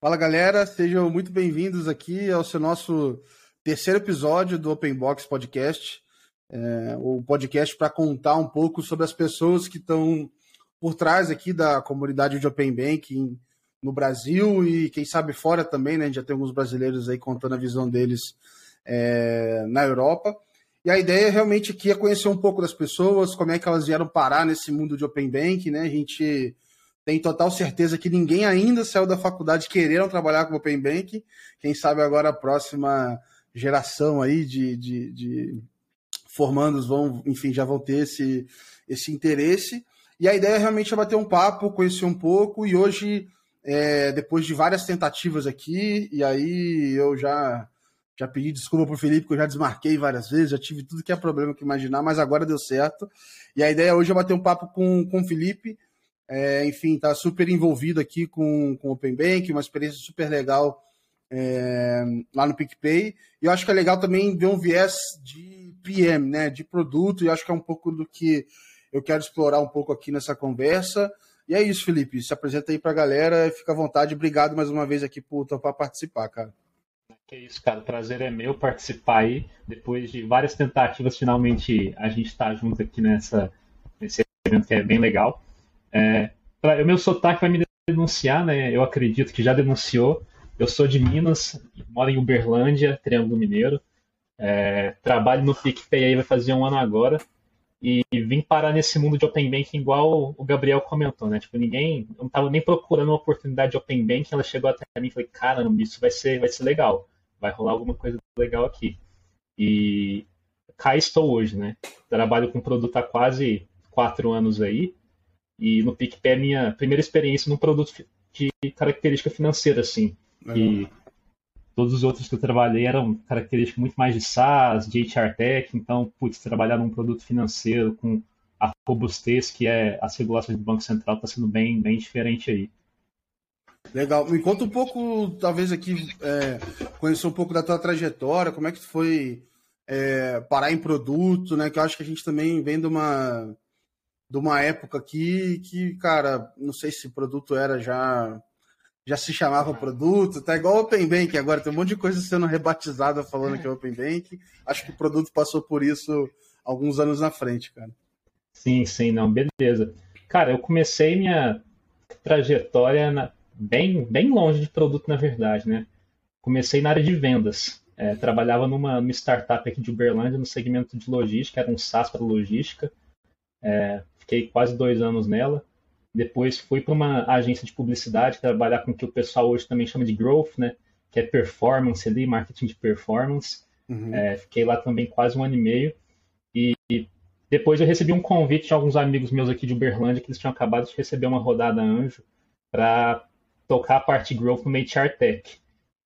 Fala galera, sejam muito bem-vindos aqui ao seu nosso terceiro episódio do Open Box Podcast, é, o podcast para contar um pouco sobre as pessoas que estão por trás aqui da comunidade de Open Banking no Brasil e quem sabe fora também, né? A gente já tem alguns brasileiros aí contando a visão deles é, na Europa. E a ideia realmente aqui é conhecer um pouco das pessoas, como é que elas vieram parar nesse mundo de Open Banking, né? A gente tem total certeza que ninguém ainda saiu da faculdade querendo trabalhar com Open Bank. Quem sabe agora a próxima geração aí de, de, de, formandos vão, enfim, já vão ter esse, esse interesse. E a ideia realmente é bater um papo, conhecer um pouco, e hoje, é, depois de várias tentativas aqui, e aí eu já já pedi desculpa pro Felipe, que eu já desmarquei várias vezes, já tive tudo que é problema que imaginar, mas agora deu certo. E a ideia hoje é bater um papo com, com o Felipe, é, enfim, está super envolvido aqui com, com Open Bank, uma experiência super legal é, lá no PicPay. E eu acho que é legal também ver um viés de PM, né, de produto, e acho que é um pouco do que eu quero explorar um pouco aqui nessa conversa. E é isso, Felipe. Se apresenta aí para a galera, fica à vontade. Obrigado mais uma vez aqui por topar participar, cara. Que é isso, cara. O prazer é meu participar aí. Depois de várias tentativas, finalmente a gente está junto aqui nessa, nesse evento que é bem legal. É, pra, o meu sotaque vai me denunciar, né? Eu acredito que já denunciou. Eu sou de Minas, moro em Uberlândia, Triângulo Mineiro. É, trabalho no PicPay aí vai fazer um ano agora. E vim parar nesse mundo de Open Banking igual o Gabriel comentou, né? Tipo, ninguém, eu não tava nem procurando uma oportunidade de Open Banking, ela chegou até mim e falei, caramba, isso vai ser, vai ser legal. Vai rolar alguma coisa legal aqui. E cá estou hoje, né? Trabalho com produto há quase quatro anos aí. E no PicPay é minha primeira experiência num produto de característica financeira, assim. E todos os outros que eu trabalhei eram características muito mais de SaaS, de HR Tech, então, putz, trabalhar num produto financeiro com a robustez que é as regulações do Banco Central está sendo bem, bem diferente aí. Legal. Me conta um pouco, talvez aqui, é, conhecer um pouco da tua trajetória, como é que foi é, parar em produto, né? Que eu acho que a gente também vem de uma de uma época aqui que, cara, não sei se o produto era já já se chamava produto, tá igual Open Bank agora, tem um monte de coisa sendo rebatizada falando que é Open Bank. Acho que o produto passou por isso alguns anos na frente, cara. Sim, sim, não, beleza. Cara, eu comecei minha trajetória na, bem, bem longe de produto, na verdade, né? Comecei na área de vendas. É, trabalhava numa, numa startup aqui de Uberlândia, no segmento de logística, era um SaaS para logística. É, fiquei quase dois anos nela. Depois fui para uma agência de publicidade trabalhar com o que o pessoal hoje também chama de growth, né? Que é performance ali, marketing de performance. Uhum. É, fiquei lá também quase um ano e meio. E, depois eu recebi um convite de alguns amigos meus aqui de Uberlândia que eles tinham acabado de receber uma rodada anjo para tocar a parte growth no HR Tech,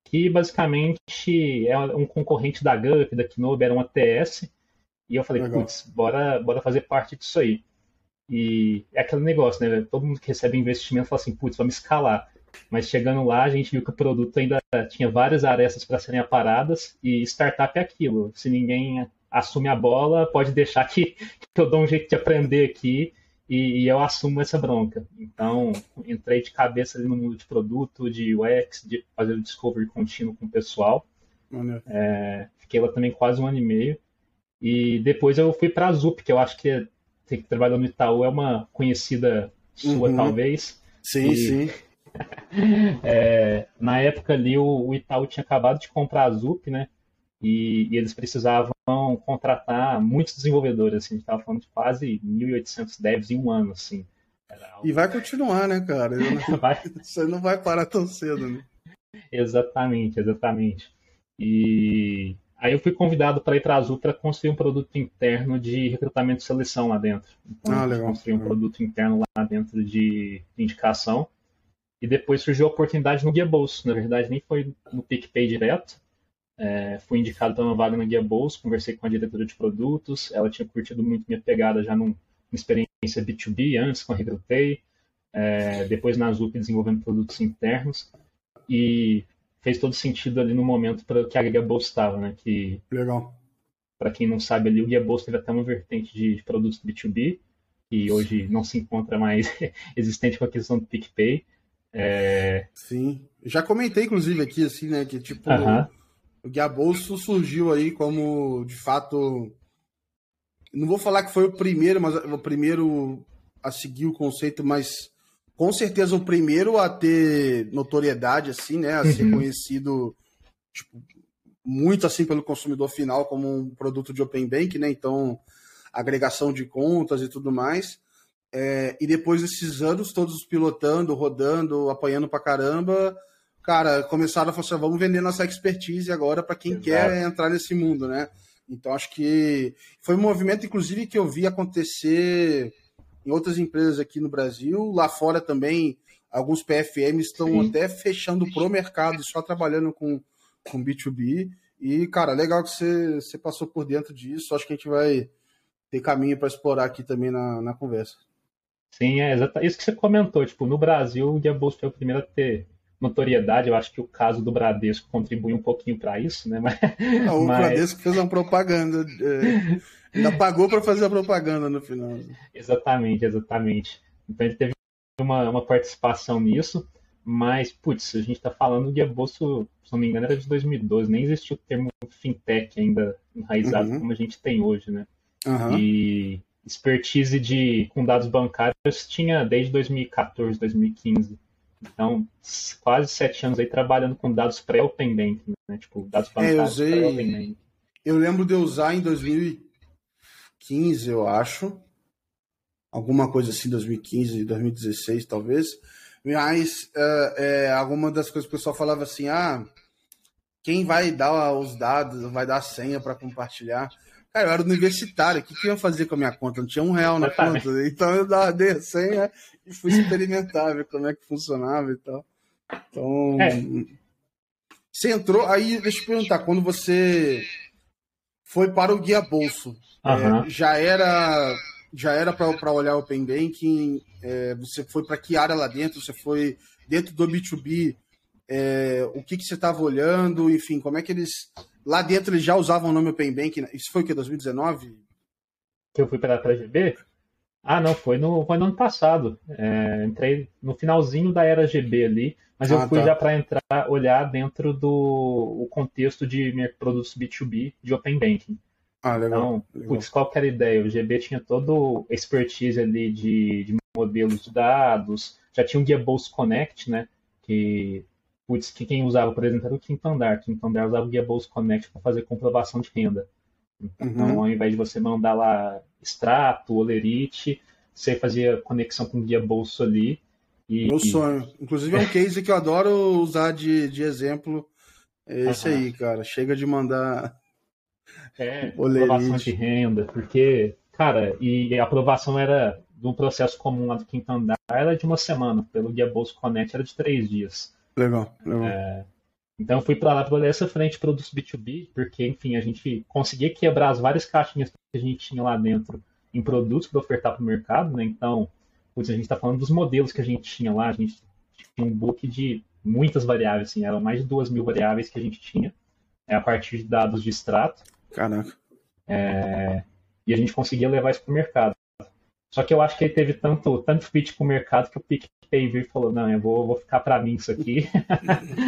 que basicamente é um concorrente da Gup, da Knob, era uma TS. E eu falei, putz, bora, bora fazer parte disso aí. E é aquele negócio, né? Todo mundo que recebe investimento fala assim, putz, vamos escalar. Mas chegando lá, a gente viu que o produto ainda tinha várias arestas para serem aparadas e startup é aquilo. Se ninguém assume a bola, pode deixar que, que eu dou um jeito de aprender aqui e, e, eu assumo essa bronca. Então, entrei de cabeça ali no mundo de produto, de UX, de fazer o discovery contínuo com o pessoal. É, fiquei lá também quase um ano e meio. E depois eu fui para a Zup, que eu acho que você que trabalhou no Itaú é uma conhecida sua, uhum. talvez. Sim, e, sim. é, na época ali, o, o, Itaú tinha acabado de comprar a Zup, né? E, e eles precisavam contratar muitos desenvolvedores, assim, a gente estava falando de quase 1.800 devs em um ano, assim. E vai continuar, né, cara? Não, vai... Você não vai parar tão cedo, né? Exatamente, exatamente. E Aí eu fui convidado para ir para a Azul para construir um produto interno de recrutamento e seleção lá dentro. Então, ah, legal. Construir um produto interno lá dentro de indicação. E depois surgiu a oportunidade no Guia Bolso. Na verdade, nem foi no PicPay direto. É, fui indicado para uma vaga no Guia Bolso, conversei com a diretora de produtos. Ela tinha curtido muito minha pegada já numa experiência B2B antes com a Recrutei. É, depois na Azul desenvolvendo produtos internos. E fez todo sentido ali no momento para que a Guia Bolsa estava, né? Que, Legal. Para quem não sabe ali, o Guia Bolsa teve até uma vertente de, de produtos B2B, que hoje não se encontra mais existente com a questão do PicPay. É, Sim. Já comentei, inclusive, aqui, assim, né? Que tipo, uh -huh. o Guia Bolso surgiu aí como, de fato. Não vou falar que foi o primeiro, mas o primeiro a seguir o conceito, mas com certeza o primeiro a ter notoriedade, assim, né? A ser uhum. conhecido tipo, muito assim pelo consumidor final como um produto de Open Bank, né? Então, agregação de contas e tudo mais. É, e depois desses anos todos pilotando, rodando, apanhando pra caramba, cara, começaram a falar assim, vamos vender nossa expertise agora para quem Exato. quer entrar nesse mundo, né? Então acho que foi um movimento, inclusive, que eu vi acontecer em outras empresas aqui no Brasil, lá fora também, alguns PFMs estão Sim. até fechando pro mercado, só trabalhando com, com B2B. E, cara, legal que você, você passou por dentro disso. Acho que a gente vai ter caminho para explorar aqui também na, na conversa. Sim, é exatamente isso que você comentou. Tipo, no Brasil, o Guia Bolsa foi o primeiro a ter notoriedade. Eu acho que o caso do Bradesco contribui um pouquinho para isso, né? Mas, Não, o mas... Bradesco fez uma propaganda. É, ainda pagou para fazer a propaganda no final. Exatamente, exatamente. Então ele teve uma, uma participação nisso. Mas, putz, a gente está falando do Guia Bolso, se não me engano, era de 2012. Nem existia o termo fintech ainda enraizado uhum. como a gente tem hoje, né? Uhum. E expertise de, com dados bancários tinha desde 2014, 2015. Então, quase sete anos aí trabalhando com dados pré-Open Bank, né? Tipo, dados bancários é, pré-Open Bank. Eu lembro de usar em 2015, eu acho. Alguma coisa assim, 2015, 2016, talvez. Mas é, é, alguma das coisas que o pessoal falava assim, ah, quem vai dar os dados, vai dar a senha para compartilhar? Cara, eu era universitário, o que, que eu ia fazer com a minha conta? Não tinha um real na conta. Então eu dei a senha e fui experimentar, ver como é que funcionava e tal. Então. É. Você entrou. Aí, deixa eu perguntar, quando você foi para o Guia Bolso, é, já era já era para olhar o Open Banking? É, você foi para que área lá dentro? Você foi dentro do B2B? É, o que, que você estava olhando? Enfim, como é que eles Lá dentro eles já usavam o nome Open Bank. Né? Isso foi o que, 2019? Que eu fui para a GB? Ah, não, foi no, foi no ano passado. É, entrei no finalzinho da era GB ali, mas ah, eu fui tá. já para entrar, olhar dentro do o contexto de produtos B2B de Open Banking. Ah, legal. Então, legal. putz, qual que era a ideia? O GB tinha todo expertise ali de, de modelos de dados, já tinha o Guia Bolsa Connect, né? Que putz, que quem usava, por exemplo, era o Quinto Andar. Quinto Andar usava o Guia Bolsa Connect para fazer comprovação de renda. Então, uhum. ao invés de você mandar lá extrato, olerite, você fazia conexão com o Guia Bolso ali. E, Meu sonho. Inclusive, é um case que eu adoro usar de, de exemplo. É esse uhum. aí, cara. Chega de mandar. É, comprovação de renda, porque, cara, e a aprovação era de um processo comum lá do Quinto Andar, era de uma semana, pelo Guia Bolso Connect era de três dias. Legal, legal. É, então eu fui para lá para essa frente produtos B2B, porque, enfim, a gente conseguia quebrar as várias caixinhas que a gente tinha lá dentro em produtos para ofertar para o mercado, né? Então, putz, a gente está falando dos modelos que a gente tinha lá, a gente tinha um book de muitas variáveis, assim, eram mais de duas mil variáveis que a gente tinha, é, a partir de dados de extrato. Caraca. É, e a gente conseguia levar isso para o mercado. Só que eu acho que ele teve tanto, tanto fit com o mercado que o PicPay veio e falou, não, eu vou, vou ficar para mim isso aqui.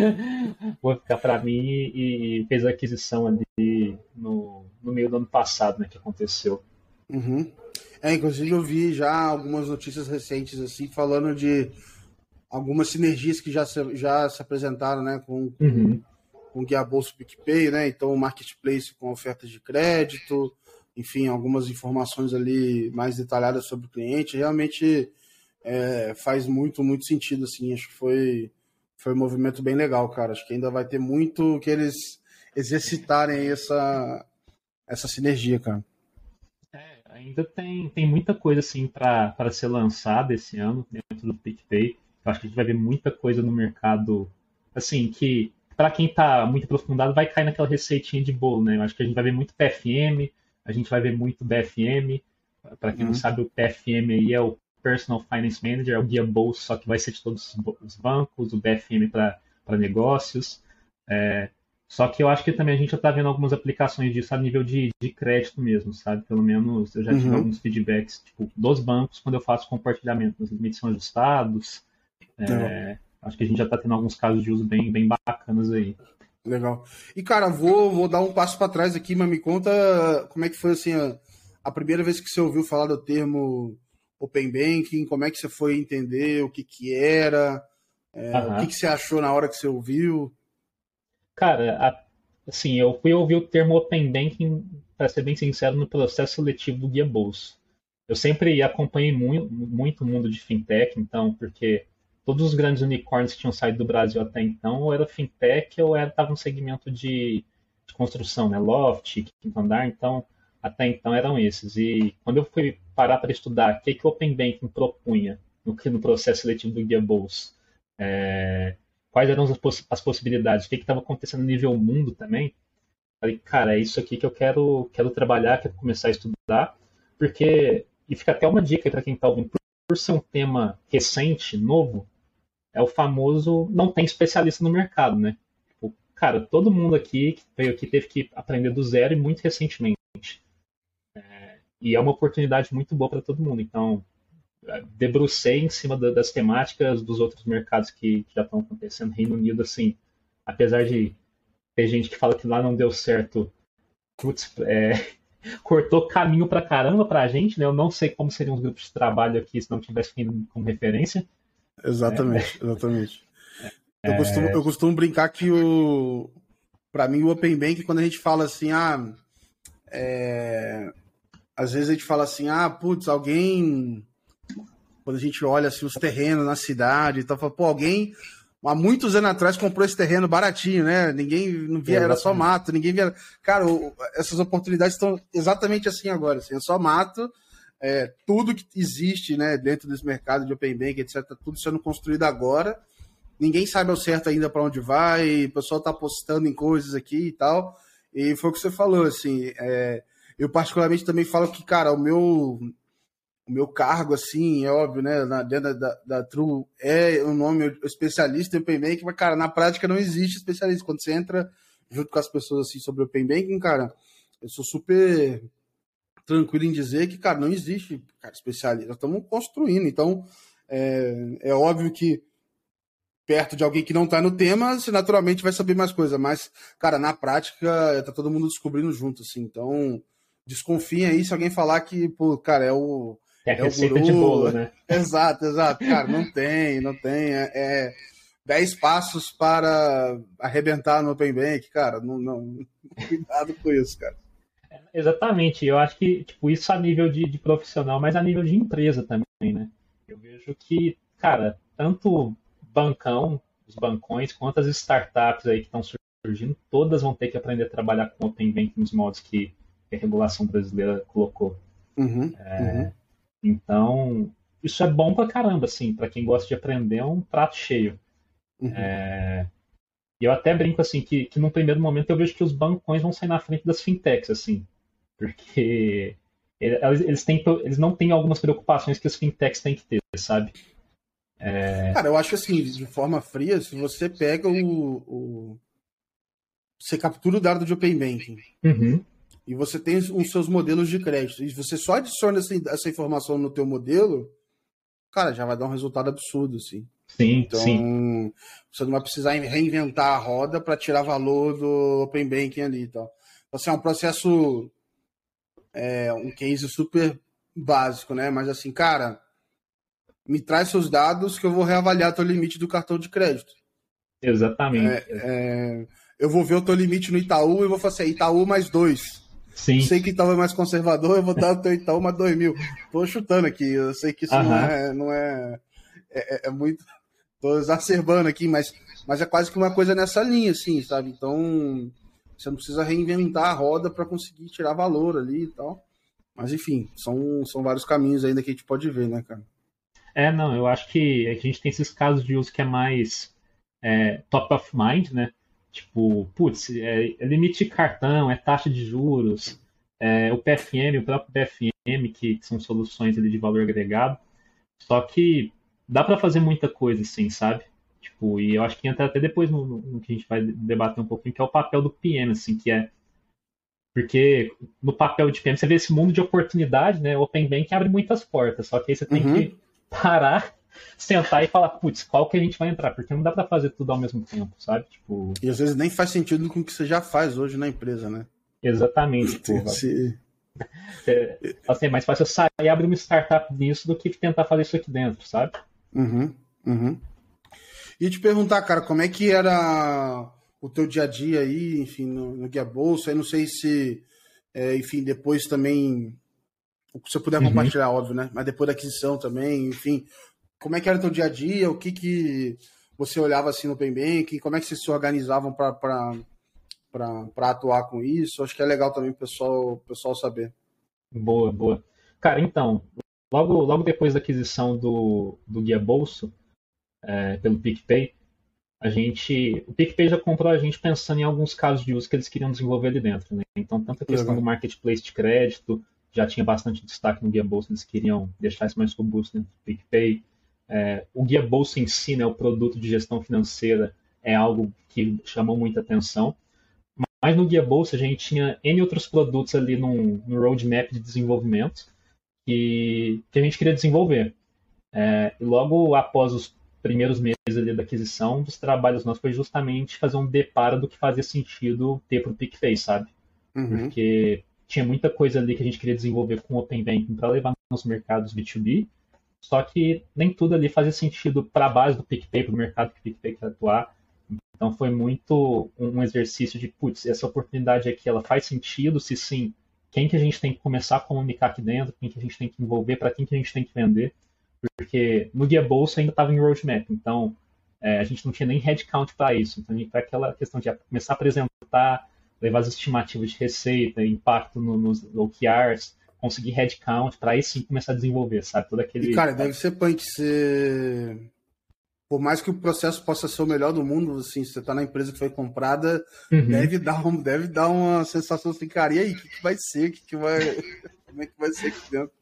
vou ficar para mim e, e, fez a aquisição ali no, no meio do ano passado, né, que aconteceu. Uhum. É, inclusive eu vi já algumas notícias recentes assim falando de algumas sinergias que já se, já se apresentaram, né, com, uhum. com o Guia Bolsa PicPay, né, então o marketplace com ofertas de crédito, enfim, algumas informações ali mais detalhadas sobre o cliente, realmente é, faz muito, muito sentido, assim, acho que foi, foi um movimento bem legal, cara, acho que ainda vai ter muito que eles exercitarem essa, essa sinergia, cara. É, ainda tem, tem muita coisa, assim, para ser lançada esse ano dentro do PicPay, eu acho que a gente vai ver muita coisa no mercado, assim, que para quem está muito aprofundado vai cair naquela receitinha de bolo, né? Eu acho que a gente vai ver muito PFM, a gente vai ver muito BFM. Para quem uhum. não sabe, o PFM aí é o Personal Finance Manager, é o guia bolsa, só que vai ser de todos os bancos, o BFM para negócios. É, só que eu acho que também a gente já está vendo algumas aplicações disso a nível de, de crédito mesmo, sabe? Pelo menos eu já tive uhum. alguns feedbacks tipo, dos bancos quando eu faço compartilhamento dos limites são ajustados. É, acho que a gente já está tendo alguns casos de uso bem, bem bacanas aí. Legal. E, cara, vou, vou dar um passo para trás aqui, mas me conta como é que foi assim a, a, primeira vez que você ouviu falar do termo Open Banking, como é que você foi entender o que, que era, é, uhum. o que, que você achou na hora que você ouviu? Cara, a, assim, eu fui ouvir o termo Open Banking, para ser bem sincero, no processo seletivo do Guia Bolsa. Eu sempre acompanhei muito, muito o mundo de fintech, então, porque todos os grandes unicórnios que tinham saído do Brasil até então, ou era fintech ou estava no segmento de, de, construção, né? Loft, quinto andar, então até então eram esses. E quando eu fui parar para estudar o que, que o Open Banking propunha no, no processo seletivo do Guia Bolsa, é, quais eram as, poss as possibilidades, o que estava acontecendo no nível mundo também, falei, cara, é isso aqui que eu quero, quero trabalhar, quero começar a estudar, porque, e fica até uma dica para quem está ouvindo, por, por ser um tema recente, novo, é o famoso não tem especialista no mercado, né? Tipo, cara, todo mundo aqui que veio aqui teve que aprender do zero e muito recentemente. É, e é uma oportunidade muito boa para todo mundo. Então, é, debrucei em cima da, das temáticas dos outros mercados que, que já estão acontecendo. Reino Unido, assim, apesar de ter gente que fala que lá não deu certo, putz, é, cortou caminho para caramba para a gente, né? Eu não sei como seriam os grupos de trabalho aqui se não tivesse como referência. Exatamente, é. exatamente. É... Eu, costumo, eu costumo brincar que o. Para mim, o Open Bank, quando a gente fala assim, ah. É... Às vezes a gente fala assim, ah, putz, alguém. Quando a gente olha assim, os terrenos na cidade e tal, fala, pô, alguém há muitos anos atrás comprou esse terreno baratinho, né? Ninguém não via, era só mato, ninguém via. Cara, essas oportunidades estão exatamente assim agora, assim, é só mato é, tudo que existe né, dentro desse mercado de Open Bank, etc., tudo sendo construído agora. Ninguém sabe ao certo ainda para onde vai, o pessoal está apostando em coisas aqui e tal. E foi o que você falou, assim. É, eu, particularmente, também falo que, cara, o meu, o meu cargo, assim, é óbvio, né, na, dentro da, da, da True, é o nome especialista em Open Banking, mas, cara, na prática não existe especialista. Quando você entra junto com as pessoas, assim, sobre Open Banking, cara, eu sou super tranquilo em dizer que, cara, não existe cara, especialista. Nós estamos construindo. Então, é, é óbvio que perto de alguém que não está no tema, você naturalmente vai saber mais coisa. Mas, cara, na prática, tá todo mundo descobrindo junto, assim. Então, desconfiem aí se alguém falar que, pô, cara, é o. É, é o guru. de bolo, né? Exato, exato. Cara, não tem, não tem. É, é 10 passos para arrebentar no Open Bank, cara. Não, não, cuidado com isso, cara. Exatamente, eu acho que tipo, isso a nível de, de, profissional, mas a nível de empresa também, né? Eu vejo que, cara, tanto bancão, os bancões, quanto as startups aí que estão surgindo, todas vão ter que aprender a trabalhar com Open Banking nos modos que, a regulação brasileira colocou. Uhum, é, uhum. Então, isso é bom pra caramba, assim, para quem gosta de aprender, é um prato cheio. Uhum. É, e eu até brinco assim que, que num primeiro momento eu vejo que os bancões vão sair na frente das fintechs, assim. Porque eles, têm, eles não têm algumas preocupações que os fintechs têm que ter, sabe? É... Cara, eu acho assim, de forma fria, se você pega o. o... Você captura o dado de Open Banking. Uhum. E você tem os seus modelos de crédito. E você só adiciona essa, essa informação no teu modelo, cara, já vai dar um resultado absurdo, assim. Sim, então, sim. você não vai precisar reinventar a roda para tirar valor do Open Banking ali e tal. Então, assim, é um processo é, um case super básico, né? Mas assim, cara, me traz seus dados que eu vou reavaliar teu limite do cartão de crédito. Exatamente. É, é, eu vou ver o teu limite no Itaú e vou fazer assim, Itaú mais dois. Sim. Sei que Itaú é mais conservador, eu vou dar o teu Itaú mais dois mil. Tô chutando aqui, eu sei que isso não, é, não é, é, é, é, muito. Tô exacerbando aqui, mas, mas é quase que uma coisa nessa linha, assim, sabe? Então, você não precisa reinventar a roda para conseguir tirar valor ali e tal. Mas enfim, são, são vários caminhos ainda que a gente pode ver, né, cara? É, não, eu acho que a gente tem esses casos de uso que é mais é, top of mind, né? Tipo, putz, é, é limite de cartão, é taxa de juros, é, o PFM, o próprio PFM, que, são soluções ali de valor agregado. Só que dá para fazer muita coisa, assim, sabe? Tipo, e eu acho que entra até depois no, no, que a gente vai debater um pouquinho, que é o papel do PM, assim, que é. Porque no papel de PM você vê esse mundo de oportunidade, né? O Open Bank abre muitas portas, só que aí você tem uhum. que parar sentar e falar, putz, qual que a gente vai entrar? Porque não dá para fazer tudo ao mesmo tempo, sabe? Tipo... E às vezes nem faz sentido com o que você já faz hoje na empresa, né? Exatamente. Tipo, Se... é, assim, é mais fácil eu sair e abrir uma startup nisso do que tentar fazer isso aqui dentro, sabe? Uhum, uhum. E te perguntar, cara, como é que era o teu dia a dia aí, enfim, no, no Guia Bolsa? Eu não sei se, é, enfim, depois também, o que você puder uhum. compartilhar, óbvio, né? Mas depois da aquisição também, enfim, como é que era o teu dia a dia? O que que você olhava assim no Open Banking? Como é que vocês se organizavam para atuar com isso? Acho que é legal também o pessoal, pessoal saber. Boa, boa. Cara, então, logo, logo depois da aquisição do, do Guia Bolso, é, pelo PicPay, a gente, o PicPay já comprou a gente pensando em alguns casos de uso que eles queriam desenvolver ali dentro. Né? Então, tanto a questão do marketplace de crédito já tinha bastante destaque no Guia Bolsa, eles queriam deixar isso mais robusto dentro do PicPay. É, o Guia Bolsa em si, né, o produto de gestão financeira, é algo que chamou muita atenção. Mas no Guia Bolsa a gente tinha N outros produtos ali no, roadmap de desenvolvimento que, que a gente queria desenvolver. É, logo após os primeiros meses ali da aquisição dos trabalhos nossos foi justamente fazer um deparo do que fazia sentido ter para o PicPay, sabe? Uhum. Porque tinha muita coisa ali que a gente queria desenvolver com o Open Banking para levar nos mercados B2B, só que nem tudo ali fazia sentido para a base do PicPay, para o mercado que o PicPay quer atuar. Então foi muito um exercício de, putz, essa oportunidade aqui, ela faz sentido? Se sim, quem que a gente tem que começar a comunicar aqui dentro? Quem que a gente tem que envolver? Para quem que a gente tem que vender? Porque no Guia Bolsa ainda estava em roadmap, então é, a gente não tinha nem headcount para isso. Então, para aquela questão de começar a apresentar, levar as estimativas de receita, impacto no, nos OKRs, conseguir headcount, para aí sim começar a desenvolver, sabe? Todo aquele. E, cara, deve ser punk ser. Por mais que o processo possa ser o melhor do mundo, assim, você está na empresa que foi comprada, uhum. deve, dar um, deve dar uma sensação assim, cara, e aí, o que, que vai ser? Que que vai... Como é que vai ser aqui dentro?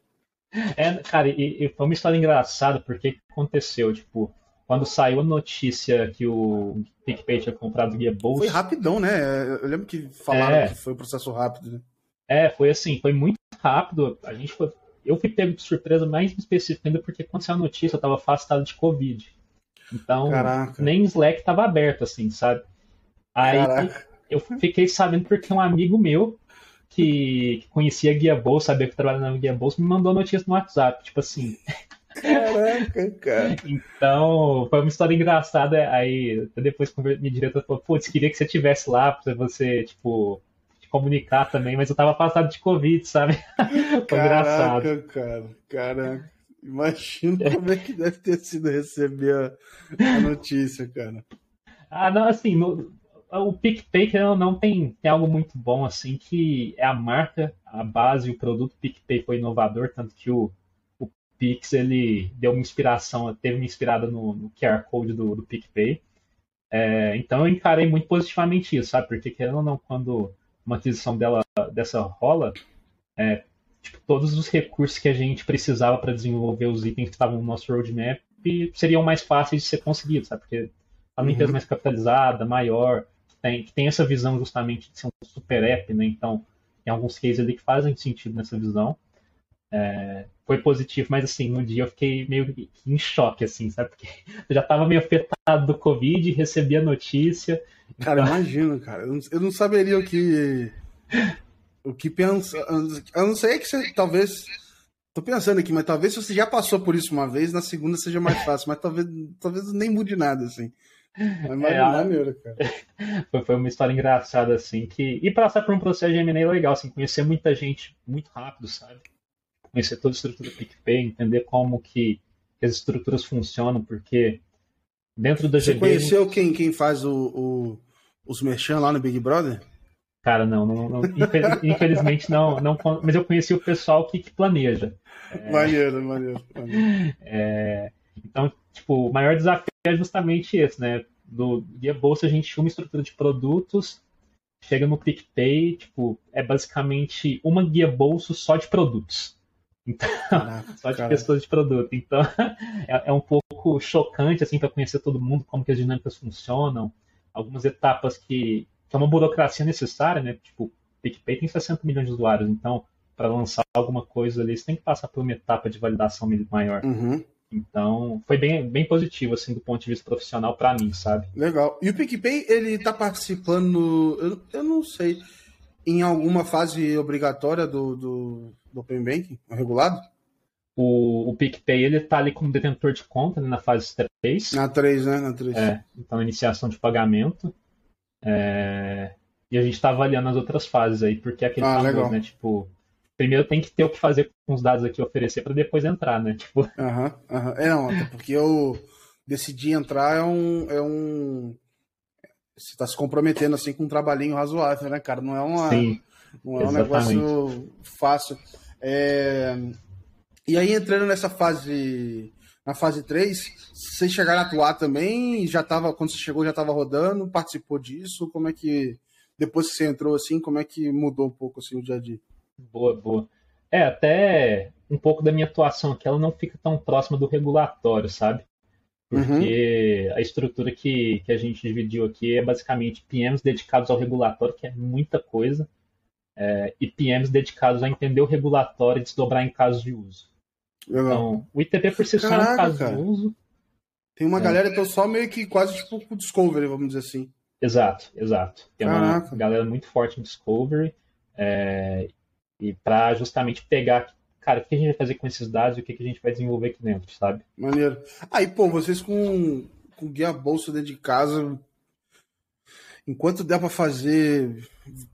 É, cara, e, e, foi uma história engraçada, porque aconteceu, tipo, quando saiu a notícia que o PicPay tinha comprado Guia Bolsa... Foi rapidão, né? Eu lembro que falaram é, que foi um processo rápido, né? É, foi assim, foi muito rápido. A gente foi, eu fui pego de surpresa mais específica ainda porque quando saiu a notícia eu estava afastado de Covid. Então, Caraca. nem Slack estava aberto, assim, sabe? Aí Caraca. eu fiquei sabendo porque um amigo meu que, que conhecia Guia Bolsa, sabia que trabalhava na Guia Bolsa, me mandou notícia no WhatsApp, tipo assim. Caraca, cara. Então, foi uma história engraçada. Aí, depois, minha diretora falou: Putz, queria que você estivesse lá pra você, tipo, te comunicar também, mas eu tava passado de Covid, sabe? foi Caraca, engraçado. cara. Caraca. Imagina como é que deve ter sido receber a, a notícia, cara. Ah, não, assim, no, o PicPay não, não tem, tem algo muito bom assim que é a marca, a base, o produto PicPay foi inovador, tanto que o, o Pix ele deu uma inspiração, teve uma inspirada no, no QR Code do, do PicPay. É, então eu encarei muito positivamente isso, sabe? Porque querendo ou não, quando uma aquisição dela, dessa rola, é, tipo, todos os recursos que a gente precisava para desenvolver os itens que estavam no nosso roadmap seriam mais fáceis de ser conseguidos, sabe? Porque a uma uhum. empresa mais capitalizada, maior, tem, que tem essa visão justamente de ser um super app, né? Então, tem alguns cases ali que fazem sentido nessa visão. É, foi positivo, mas assim, no dia eu fiquei meio em choque, assim, sabe? Porque eu já estava meio afetado do Covid, recebi a notícia. Cara, então... imagino, cara. Eu não, eu não saberia o que. O que pensar. Eu não sei que você talvez. Tô pensando aqui, mas talvez se você já passou por isso uma vez, na segunda seja mais fácil, mas talvez, talvez nem mude nada, assim. É, é maneiro, cara. Foi, foi uma história engraçada, assim, que. E passar por um processo de M&A legal, assim, conhecer muita gente muito rápido, sabe? Conhecer toda a estrutura do PicPay, entender como que as estruturas funcionam, porque dentro da Você GD, conheceu quem, quem faz o, o, os merchan lá no Big Brother? Cara, não, não, não infelizmente não, não, mas eu conheci o pessoal que, que planeja. É, maneiro, maneiro. maneiro. É, então, tipo, o maior desafio é justamente esse, né? Do Guia Bolsa a gente uma estrutura de produtos, chega no PicPay, tipo, é basicamente uma guia bolso só de produtos. Então, Caraca, só de cara. pessoas de produto. Então, é, é um pouco chocante, assim, para conhecer todo mundo, como que as dinâmicas funcionam, algumas etapas que, que é uma burocracia necessária, né? Tipo, o PicPay tem 60 milhões de usuários, então, para lançar alguma coisa ali, você tem que passar por uma etapa de validação maior. Uhum. Então, foi bem, bem positivo, assim, do ponto de vista profissional para mim, sabe? Legal. E o PicPay, ele tá participando, eu, eu não sei, em alguma fase obrigatória do, do, do Open Banking, regulado? O, o PicPay, ele tá ali como detentor de conta, né, na fase 3. Na 3, né? Na 3. É, então, iniciação de pagamento. É, e a gente tá avaliando as outras fases aí, porque é aquele Ah, famoso, né, tipo... Primeiro tem que ter o que fazer com os dados aqui oferecer para depois entrar, né? Tipo, Aham, aham. É, não, até porque eu decidi entrar é um. É um... Você tá se comprometendo assim com um trabalhinho razoável, né, cara? Não é uma. sim, Não é um negócio fácil. É, E aí, entrando nessa fase, na fase 3, vocês chegaram a atuar também? Já tava, quando você chegou, já estava rodando? Participou disso? Como é que, depois que você entrou assim, como é que mudou um pouco assim, o dia a dia? Boa, boa. É, até um pouco da minha atuação aqui, ela não fica tão próxima do regulatório, sabe? Porque a estrutura que, que a gente dividiu aqui é basicamente PMs dedicados ao regulatório, que é muita coisa, é, e PMs dedicados a entender o regulatório e desdobrar em casos de uso. Legal. Então, o ITP por si só é um caso cara. de uso. Tem uma é. galera que eu só meio que quase tipo Discovery, vamos dizer assim. Exato, exato. Tem uma Caraca. galera muito forte em Discovery, é, e para justamente pegar, cara, o que a gente vai fazer com esses dados e o que a gente vai desenvolver aqui dentro, sabe? Maneiro. Aí, pô, vocês com, com guia bolsa dentro de casa, enquanto der pra fazer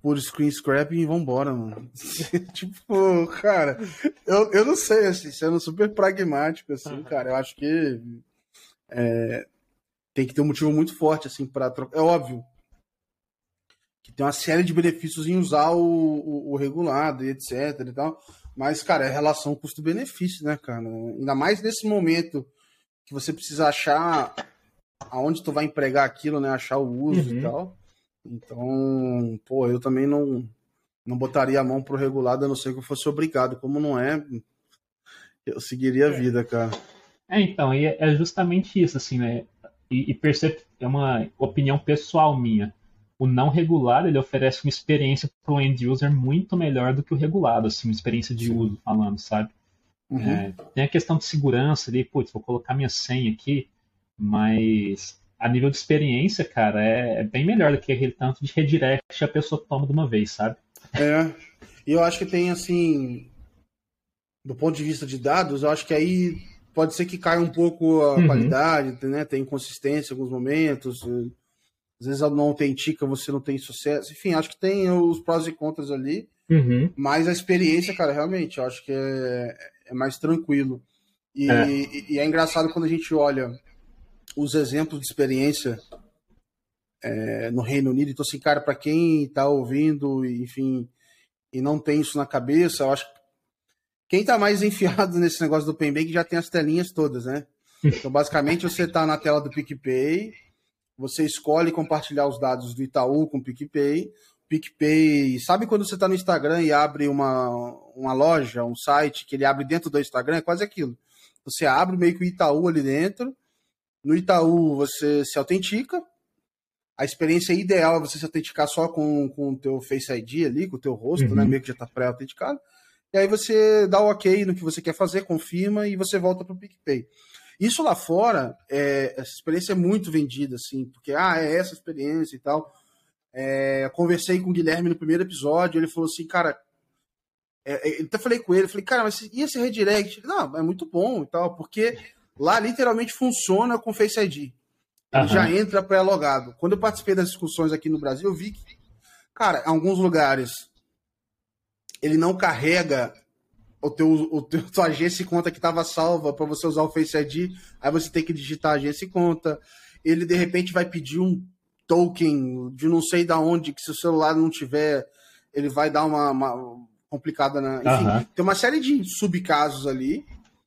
por screen scrapping, vambora, mano. tipo, cara, eu, eu não sei, assim, sendo super pragmático, assim, Uhum. cara, eu acho que é, tem que ter um motivo muito forte, assim, pra trocar. É óbvio que tem uma série de benefícios em usar o, o, o regulado e etc e tal. Mas, cara, é relação custo-benefício, né, cara? Ainda mais nesse momento que você precisa achar aonde tu vai empregar aquilo, né? Achar o uso Uhum. e tal. Então, pô, eu também não, não botaria a mão pro regulado, a não ser que eu fosse obrigado. Como não é, eu seguiria a vida, cara. É, então, e é justamente isso, assim, né? E, e percebe, é uma opinião pessoal minha. O não regulado, ele oferece uma experiência para o end user muito melhor do que o regulado, assim, uma experiência de uso, falando, sabe? Uhum. É, tem a questão de segurança ali, putz, vou colocar minha senha aqui, mas a nível de experiência, cara, é, é bem melhor do que aquele tanto de redirect que a pessoa toma de uma vez, sabe? É. E eu acho que tem, assim, do ponto de vista de dados, eu acho que aí pode ser que caia um pouco a Uhum. qualidade, né? Tem inconsistência em alguns momentos. Às vezes ela não autentica, você não tem sucesso. Enfim, acho que tem os prós e contras ali. Uhum. Mas a experiência, cara, realmente, eu acho que é, é mais tranquilo. E É. e- e é engraçado quando a gente olha os exemplos de experiência é, no Reino Unido. Então, assim, cara, para quem está ouvindo, enfim, e não tem isso na cabeça, eu acho que quem está mais enfiado nesse negócio do Open Bank já tem as telinhas todas, né? Então, basicamente, você está na tela do PicPay, você escolhe compartilhar os dados do Itaú com o PicPay. PicPay, sabe quando você está no Instagram e abre uma, uma loja, um site que ele abre dentro do Instagram? É quase aquilo. Você abre meio que o Itaú ali dentro. No Itaú você se autentica. A experiência ideal é você se autenticar só com, com o teu Face ID ali, com o teu rosto, Uhum. né? Meio que já está pré-autenticado. E aí você dá o ok no que você quer fazer, confirma e você volta para o PicPay. Isso lá fora, é, essa experiência é muito vendida, assim, porque, ah, é essa experiência e tal. É, conversei com o Guilherme no primeiro episódio, ele falou assim, cara. É, é, eu até falei com ele, falei, cara, mas e esse redirect? Ele, Não, é muito bom e tal, porque lá literalmente funciona com Face ID. Ele Aham. já entra pré-logado. Quando eu participei das discussões aqui no Brasil, eu vi que, cara, em alguns lugares ele não carrega o teu, o teu tua agência e conta que estava salva para você usar o Face ID, aí você tem que digitar agência e conta. Ele de repente vai pedir um token de não sei da onde, que se o celular não tiver, ele vai dar uma, uma complicada na. Enfim, Aham. tem uma série de subcasos ali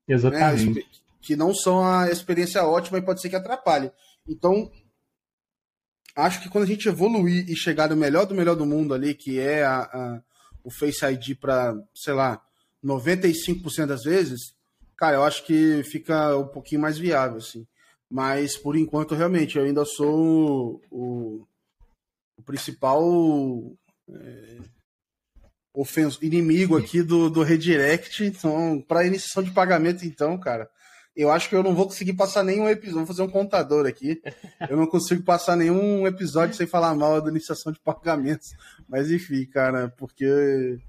né, Exatamente. que não são a experiência ótima e pode ser que atrapalhe. Então, acho que quando a gente evoluir e chegar no melhor do melhor do mundo ali, que é a, a- o Face ID para, sei lá, 95% das vezes, cara, eu acho que fica um pouquinho mais viável, assim. Mas, por enquanto, realmente, eu ainda sou o, o- principal é, ofenso, inimigo aqui do, do redirect. Então, para iniciação de pagamento, então, cara, Eu acho que eu não vou conseguir passar nenhum episódio. Vou fazer um contador aqui. Eu não consigo passar nenhum episódio sem falar mal da iniciação de pagamentos. Mas enfim, cara, porque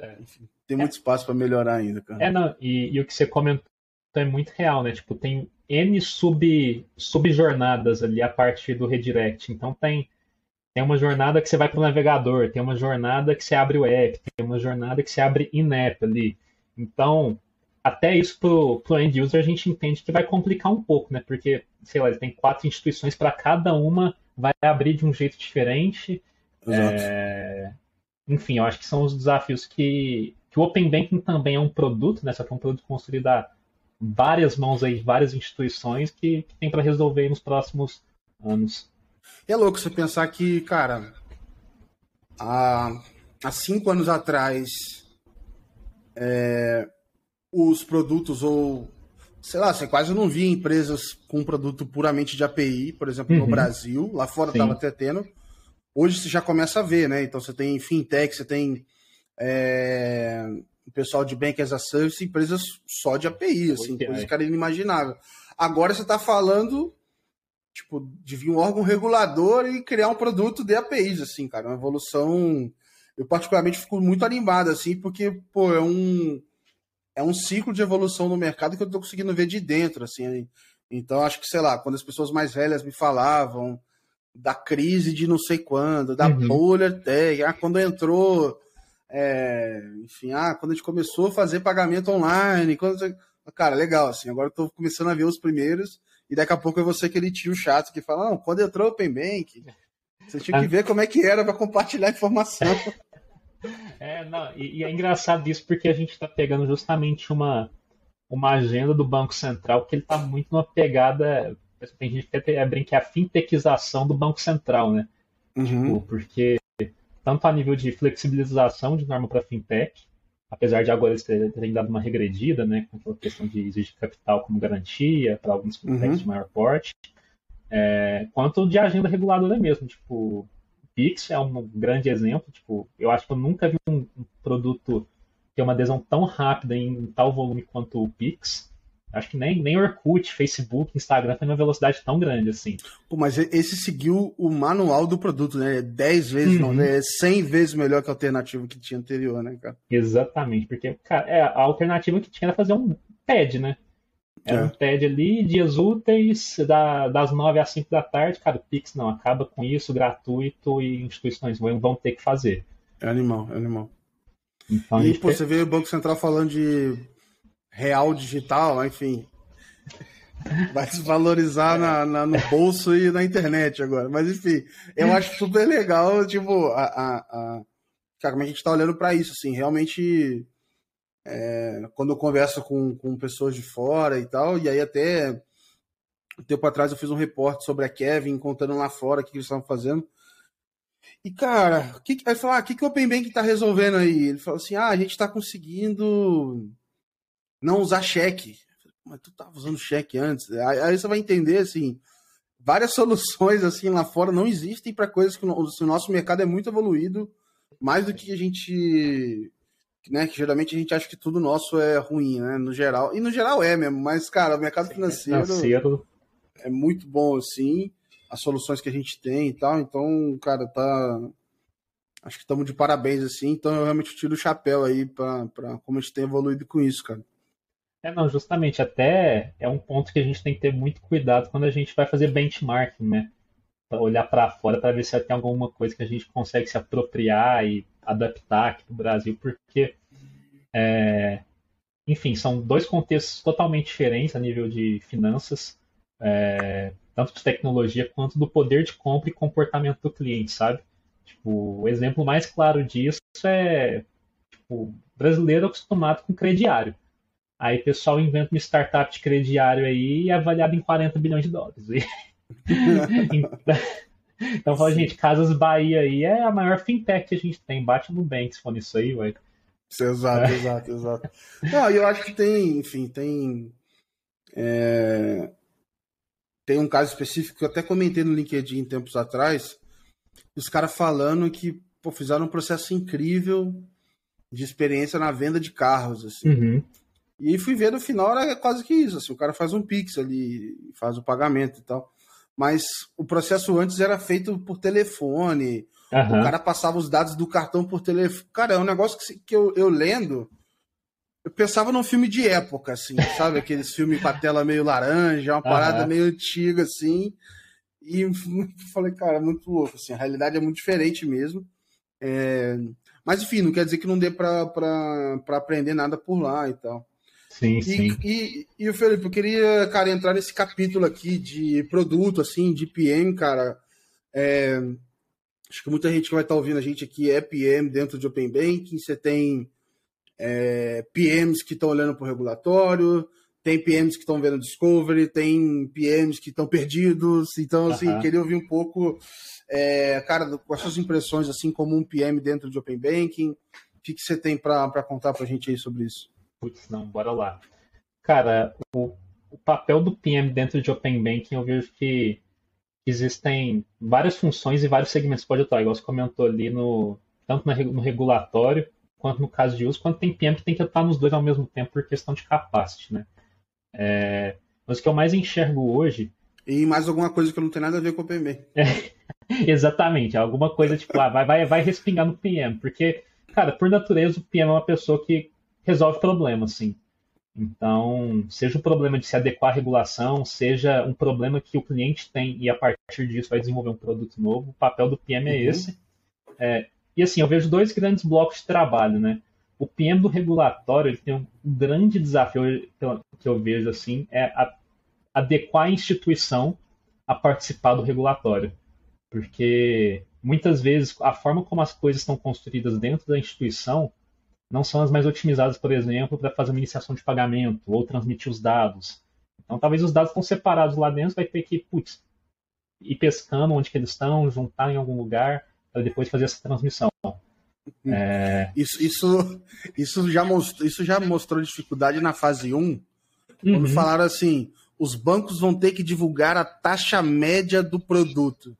é. enfim, tem muito espaço para melhorar ainda, cara. É, não, e, e, o que você comentou é muito real, né? Tipo, tem N sub, subjornadas ali a partir do redirect. Então tem, tem uma jornada que você vai para o navegador, tem uma jornada que você abre o app, tem uma jornada que você abre in-app ali. Então, até isso pro, pro end user a gente entende que vai complicar um pouco, né? Porque, sei lá, ele tem quatro instituições para cada uma, vai abrir de um jeito diferente. É... Enfim, eu acho que são os desafios que, que o Open Banking também é um produto, né? Só que é um produto construído a várias mãos aí, várias instituições que, que tem para resolver nos próximos anos. É louco você pensar que, cara, há, há cinco anos atrás, é, os produtos ou sei lá, você quase não via empresas com produto puramente de API, por exemplo, uhum. no Brasil, lá fora estava até tendo. Hoje você já começa a ver, né? Então você tem fintech, você tem é, o pessoal de Bank as a Service, empresas só de API, assim, coisa que era inimaginável. Agora você está falando tipo, de vir um órgão regulador e criar um produto de APIs, assim, cara, uma evolução. Eu particularmente fico muito animado, assim, porque, pô, é um é um ciclo de evolução no mercado que eu tô conseguindo ver de dentro, assim. Então, acho que, sei lá, quando as pessoas mais velhas me falavam da crise de não sei quando, da uhum. bolha tech, ah, quando entrou, é, enfim, ah, quando a gente começou a fazer pagamento online, quando cara, legal, assim, agora eu tô começando a ver os primeiros, e daqui a pouco eu vou ser aquele tio chato que fala, não, quando entrou o Open Bank, você tinha que ver como é que era para compartilhar informação. É, não, e, e, é engraçado isso porque a gente está pegando justamente uma, uma agenda do Banco Central que ele está muito numa pegada. Tem gente que até brinca a fintechização do Banco Central, né? Uhum. Tipo, porque tanto a nível de flexibilização de norma para fintech, apesar de agora eles terem dado uma regredida, né, com aquela questão de exigir capital como garantia para alguns fintechs uhum. de maior porte, é, quanto de agenda reguladora mesmo, tipo, Pix é um grande exemplo. Tipo, eu acho que eu nunca vi um, um produto ter uma adesão tão rápida em tal volume quanto o Pix. Acho que nem, nem Orkut, Facebook, Instagram tem uma velocidade tão grande assim. Pô, mas esse seguiu o manual do produto, né? 10 vezes, uhum. não, né? 100 vezes melhor que a alternativa que tinha anterior, né, cara? Exatamente, porque cara, é, a alternativa que tinha era fazer um TED, né? Era é. um TED ali, dias úteis, da, das 9 às 5 da tarde. Cara, o Pix não, acaba com isso, gratuito, e instituições vão, vão ter que fazer. É animal, é animal. Então, e pô, você vê o Banco Central falando de real digital, enfim. Vai se valorizar na, na, no bolso e na internet agora. Mas enfim, eu acho super legal, tipo, a, a, a... Cara, como a gente tá olhando para isso, assim, realmente é, quando eu converso com, com pessoas de fora e tal, e aí até um tempo atrás eu fiz um reporte sobre a Kevin, contando lá fora o que, eles estavam fazendo. E, cara, que, aí falar, ah, o que, que o Open Bank está resolvendo aí? Ele falou assim: ah, a gente está conseguindo não usar cheque. Mas tu tava usando cheque antes. Aí, você vai entender, assim, várias soluções assim lá fora não existem para coisas que o, o nosso mercado é muito evoluído, mais do que a gente né, que geralmente a gente acha que tudo nosso é ruim, né, no geral. E no geral é mesmo, mas, cara, o mercado financeiro, financeiro. é muito bom, assim, as soluções que a gente tem e tal. Então, cara, tá. Acho que estamos de parabéns, assim. Então, eu realmente tiro o chapéu aí para como a gente tem evoluído com isso, cara. É, não, justamente, até é um ponto que a gente tem que ter muito cuidado quando a gente vai fazer benchmarking, né? Pra olhar para fora para ver se tem alguma coisa que a gente consegue se apropriar e adaptar aqui no Brasil, porque, é, enfim, são dois contextos totalmente diferentes a nível de finanças, é, tanto de tecnologia quanto do poder de compra e comportamento do cliente, sabe? Tipo, o exemplo mais claro disso é tipo, brasileiro acostumado com crediário. Aí o pessoal inventa uma startup de crediário aí avaliado em 40 bilhões de dólares. então, então, fala, gente, Casas Bahia aí é a maior fintech que a gente tem. Bate no Bank se for nisso aí, ué. Exato, é. exato, exato. Não, eu acho que tem, enfim, tem. É, tem um caso específico que eu até comentei no LinkedIn tempos atrás. Os caras falando que pô, fizeram um processo incrível de experiência na venda de carros. Assim. Uhum. E aí fui ver no final era quase que isso, assim, o cara faz um pix ali, faz o pagamento e tal. Mas o processo antes era feito por telefone, uhum. o cara passava os dados do cartão por telefone. Cara, é um negócio que, que eu, eu lendo, eu pensava num filme de época, assim, sabe? Aqueles filmes com a tela meio laranja, uma parada uhum. meio antiga, assim. E falei, cara, muito louco, assim, a realidade é muito diferente mesmo. É... Mas enfim, não quer dizer que não dê para aprender nada por lá e tal. Sim, e, sim. E, e, Felipe, eu queria, cara, entrar nesse capítulo aqui de produto, assim, de PM, cara. É, acho que muita gente que vai estar ouvindo a gente aqui é PM dentro de Open Banking. Você tem é, PMs que estão olhando para o regulatório, tem PMs que estão vendo Discovery, tem PMs que estão perdidos. Então, assim, uhum. queria ouvir um pouco, é, cara, com as suas impressões, assim, como um PM dentro de Open Banking. O que, que você tem para contar para a gente aí sobre isso? Putz, não, bora lá. Cara, o, o papel do PM dentro de Open Banking, eu vejo que existem várias funções e vários segmentos que pode atuar, igual você comentou ali, no, tanto no regulatório, quanto no caso de uso, quanto tem PM que tem que atuar nos dois ao mesmo tempo por questão de capacity, né? É, mas o que eu mais enxergo hoje... E mais alguma coisa que não tem nada a ver com o PM. É, exatamente, alguma coisa tipo, ah, vai, vai, vai respingar no PM, porque, cara, por natureza o PM é uma pessoa que resolve problemas, sim. Então, seja um problema de se adequar à regulação, seja um problema que o cliente tem e a partir disso vai desenvolver um produto novo, o papel do PM é uhum. esse. É, e assim, eu vejo dois grandes blocos de trabalho, né? O PM do regulatório ele tem um grande desafio que eu vejo assim é a, adequar a instituição a participar do regulatório, porque muitas vezes a forma como as coisas estão construídas dentro da instituição não são as mais otimizadas, por exemplo, para fazer uma iniciação de pagamento ou transmitir os dados. Então, talvez os dados estão separados lá dentro, vai ter que, putz, ir pescando onde que eles estão, juntar em algum lugar, para depois fazer essa transmissão. Hum. É... Isso, isso, isso, já mostrou, isso já mostrou dificuldade na fase 1, quando uhum. falaram assim, os bancos vão ter que divulgar a taxa média do produto.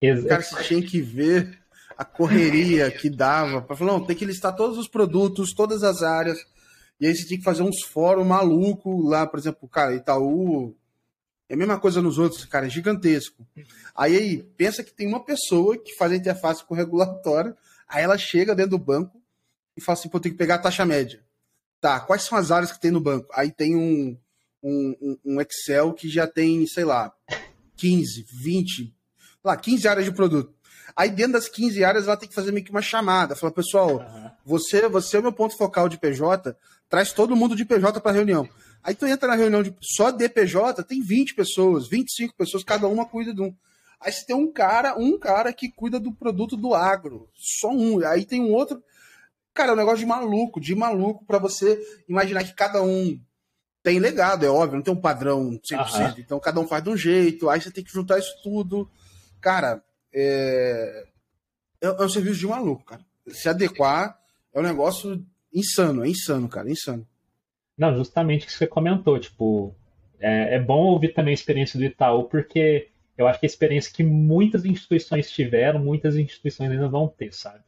Exato. O cara se tinha que ver a correria que dava para falar, não, tem que listar todos os produtos, todas as áreas. E aí você tinha que fazer uns fóruns maluco lá, por exemplo, cara, Itaú. É a mesma coisa nos outros, cara, é gigantesco. Aí, aí pensa que tem uma pessoa que faz a interface com o regulatório, aí ela chega dentro do banco e fala assim, pô, tem que pegar a taxa média. Tá, quais são as áreas que tem no banco? Aí tem um, um, um Excel que já tem, sei lá, 15, 20, lá, 15 áreas de produto. Aí dentro das 15 áreas ela tem que fazer meio que uma chamada. Fala, pessoal, uhum. você, você é o meu ponto focal de PJ, traz todo mundo de PJ para reunião. Aí tu entra na reunião de, só de PJ, tem 20 pessoas, 25 pessoas, cada uma cuida de um. Aí você tem um cara, um cara que cuida do produto do agro. Só um. Aí tem um outro. Cara, é um negócio de maluco, de maluco, para você imaginar que cada um tem legado, é óbvio, não tem um padrão 100%. Uhum. Então cada um faz de um jeito, aí você tem que juntar isso tudo. Cara, é, é, é um serviço de maluco, cara. Se adequar é um negócio insano, é insano, cara, é insano. Não, justamente o que você comentou, tipo, é, é, bom ouvir também a experiência do Itaú, porque eu acho que a experiência que muitas instituições tiveram, muitas instituições ainda vão ter, sabe?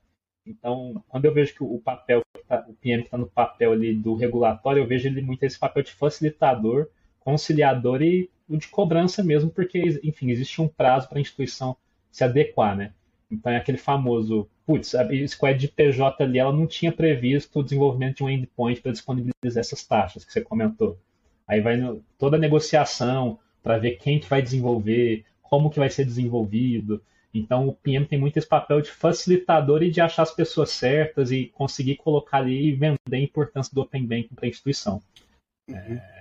Então, quando eu vejo que o papel, tá, o PM está no papel ali do regulatório, eu vejo ele muito esse papel de facilitador, conciliador e de cobrança mesmo, porque, enfim, existe um prazo para a instituição se adequar, né? Então é aquele famoso, putz, a squad de PJ ali, ela não tinha previsto o desenvolvimento de um endpoint para disponibilizar essas taxas que você comentou. Aí vai no, toda a negociação para ver quem que vai desenvolver, como que vai ser desenvolvido. Então o PM tem muito esse papel de facilitador e de achar as pessoas certas e conseguir colocar ali e vender a importância do Open Banking para a instituição. Uhum. É...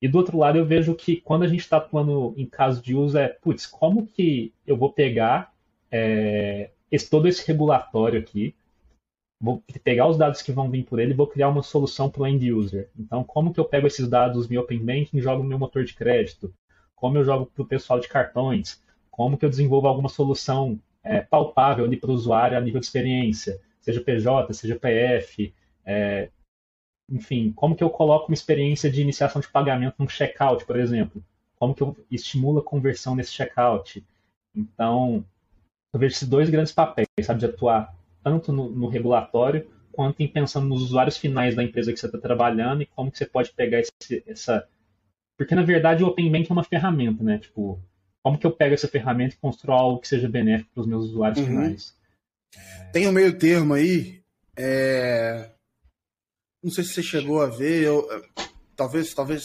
E do outro lado, eu vejo que quando a gente está atuando em caso de uso, é, putz, como que eu vou pegar é, esse, todo esse regulatório aqui, vou pegar os dados que vão vir por ele e vou criar uma solução para o end user. Então, como que eu pego esses dados no Open Banking e jogo no meu motor de crédito? Como eu jogo para o pessoal de cartões? Como que eu desenvolvo alguma solução é, palpável para o usuário a nível de experiência? Seja PJ, seja PF, é, enfim, como que eu coloco uma experiência de iniciação de pagamento num checkout, por exemplo? Como que eu estimulo a conversão nesse checkout? Então, eu vejo esses dois grandes papéis, sabe, de atuar tanto no, no regulatório quanto em pensando nos usuários finais da empresa que você está trabalhando e como que você pode pegar esse, essa. Porque na verdade o Open Bank é uma ferramenta, né? Tipo, como que eu pego essa ferramenta e construo algo que seja benéfico para os meus usuários uhum. finais? Tem um meio termo aí. É... Não sei se você chegou a ver, eu... talvez, talvez,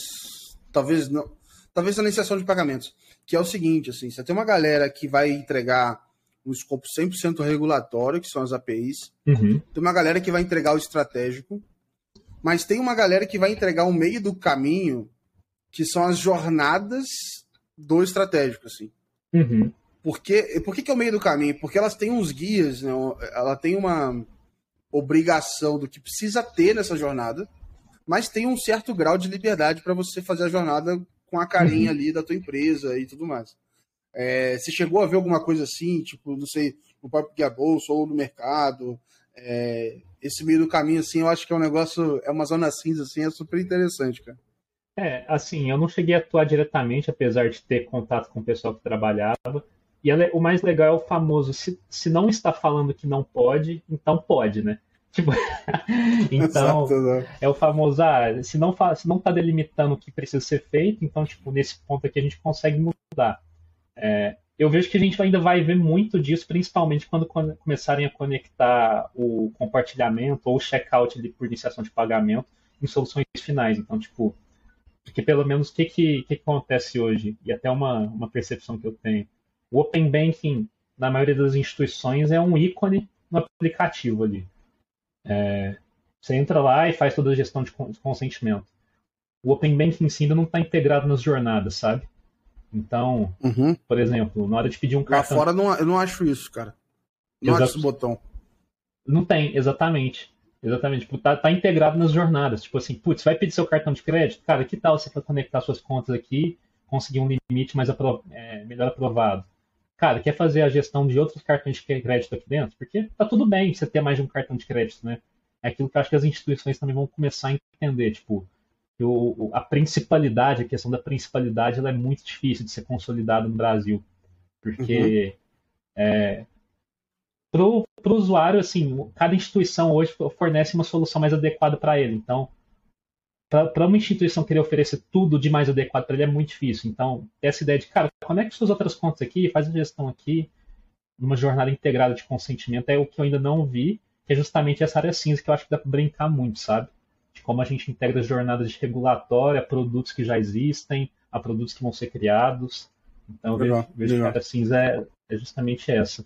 talvez não, talvez na iniciação de pagamentos, que é o seguinte, assim, você tem uma galera que vai entregar um escopo 100% regulatório, que são as APIs. Uhum. Tem uma galera que vai entregar o estratégico, mas tem uma galera que vai entregar o meio do caminho, que são as jornadas do estratégico, assim. Uhum. Porque, por que, que é o meio do caminho? Porque elas têm uns guias, né? ela tem uma obrigação do que precisa ter nessa jornada, mas tem um certo grau de liberdade para você fazer a jornada com a carinha uhum. ali da tua empresa e tudo mais. É, você chegou a ver alguma coisa assim, tipo, não sei, no próprio Guia Bolsa ou no mercado? É, esse meio do caminho, assim, eu acho que é um negócio, é uma zona cinza, assim, é super interessante, cara. É, assim, eu não cheguei a atuar diretamente, apesar de ter contato com o pessoal que trabalhava. E ela, o mais legal é o famoso, se, se não está falando que não pode, então pode, né? Tipo, então, Exato, é o famoso, ah, se não, se não está delimitando o que precisa ser feito, então, tipo, nesse ponto aqui a gente consegue mudar. É, eu vejo que a gente ainda vai ver muito disso, principalmente quando começarem a conectar o compartilhamento ou o checkout por iniciação de pagamento em soluções finais. Então, tipo, porque pelo menos o que, que, que acontece hoje, e até uma, uma percepção que eu tenho, o Open Banking, na maioria das instituições, é um ícone no aplicativo ali. É, você entra lá e faz toda a gestão de consentimento. O Open Banking em si ainda não está integrado nas jornadas, sabe? Então, uhum. por exemplo, na hora de pedir um cartão. Lá fora não, eu não acho isso, cara. Não Exato. acho esse botão. Não tem, exatamente. Exatamente. Tipo, tá, tá integrado nas jornadas. Tipo assim, putz, vai pedir seu cartão de crédito? Cara, que tal você conectar suas contas aqui, conseguir um limite mais apro é, melhor aprovado? Cara, quer fazer a gestão de outros cartões de crédito aqui dentro? Porque tá tudo bem você ter mais de um cartão de crédito, né? É aquilo que eu acho que as instituições também vão começar a entender. Tipo, o, a principalidade, a questão da principalidade, ela é muito difícil de ser consolidada no Brasil. Porque uhum. é, para o usuário, assim, cada instituição hoje fornece uma solução mais adequada para ele. Então, para uma instituição querer oferecer tudo de mais adequado para ele é muito difícil. Então, essa ideia de, cara, conecte suas outras contas aqui, faz a gestão aqui, numa jornada integrada de consentimento, é o que eu ainda não vi, que é justamente essa área cinza que eu acho que dá para brincar muito, sabe? de como a gente integra as jornadas de regulatória produtos que já existem, a produtos que vão ser criados. Então, legal, vejo, vejo que a cinza é, é justamente essa.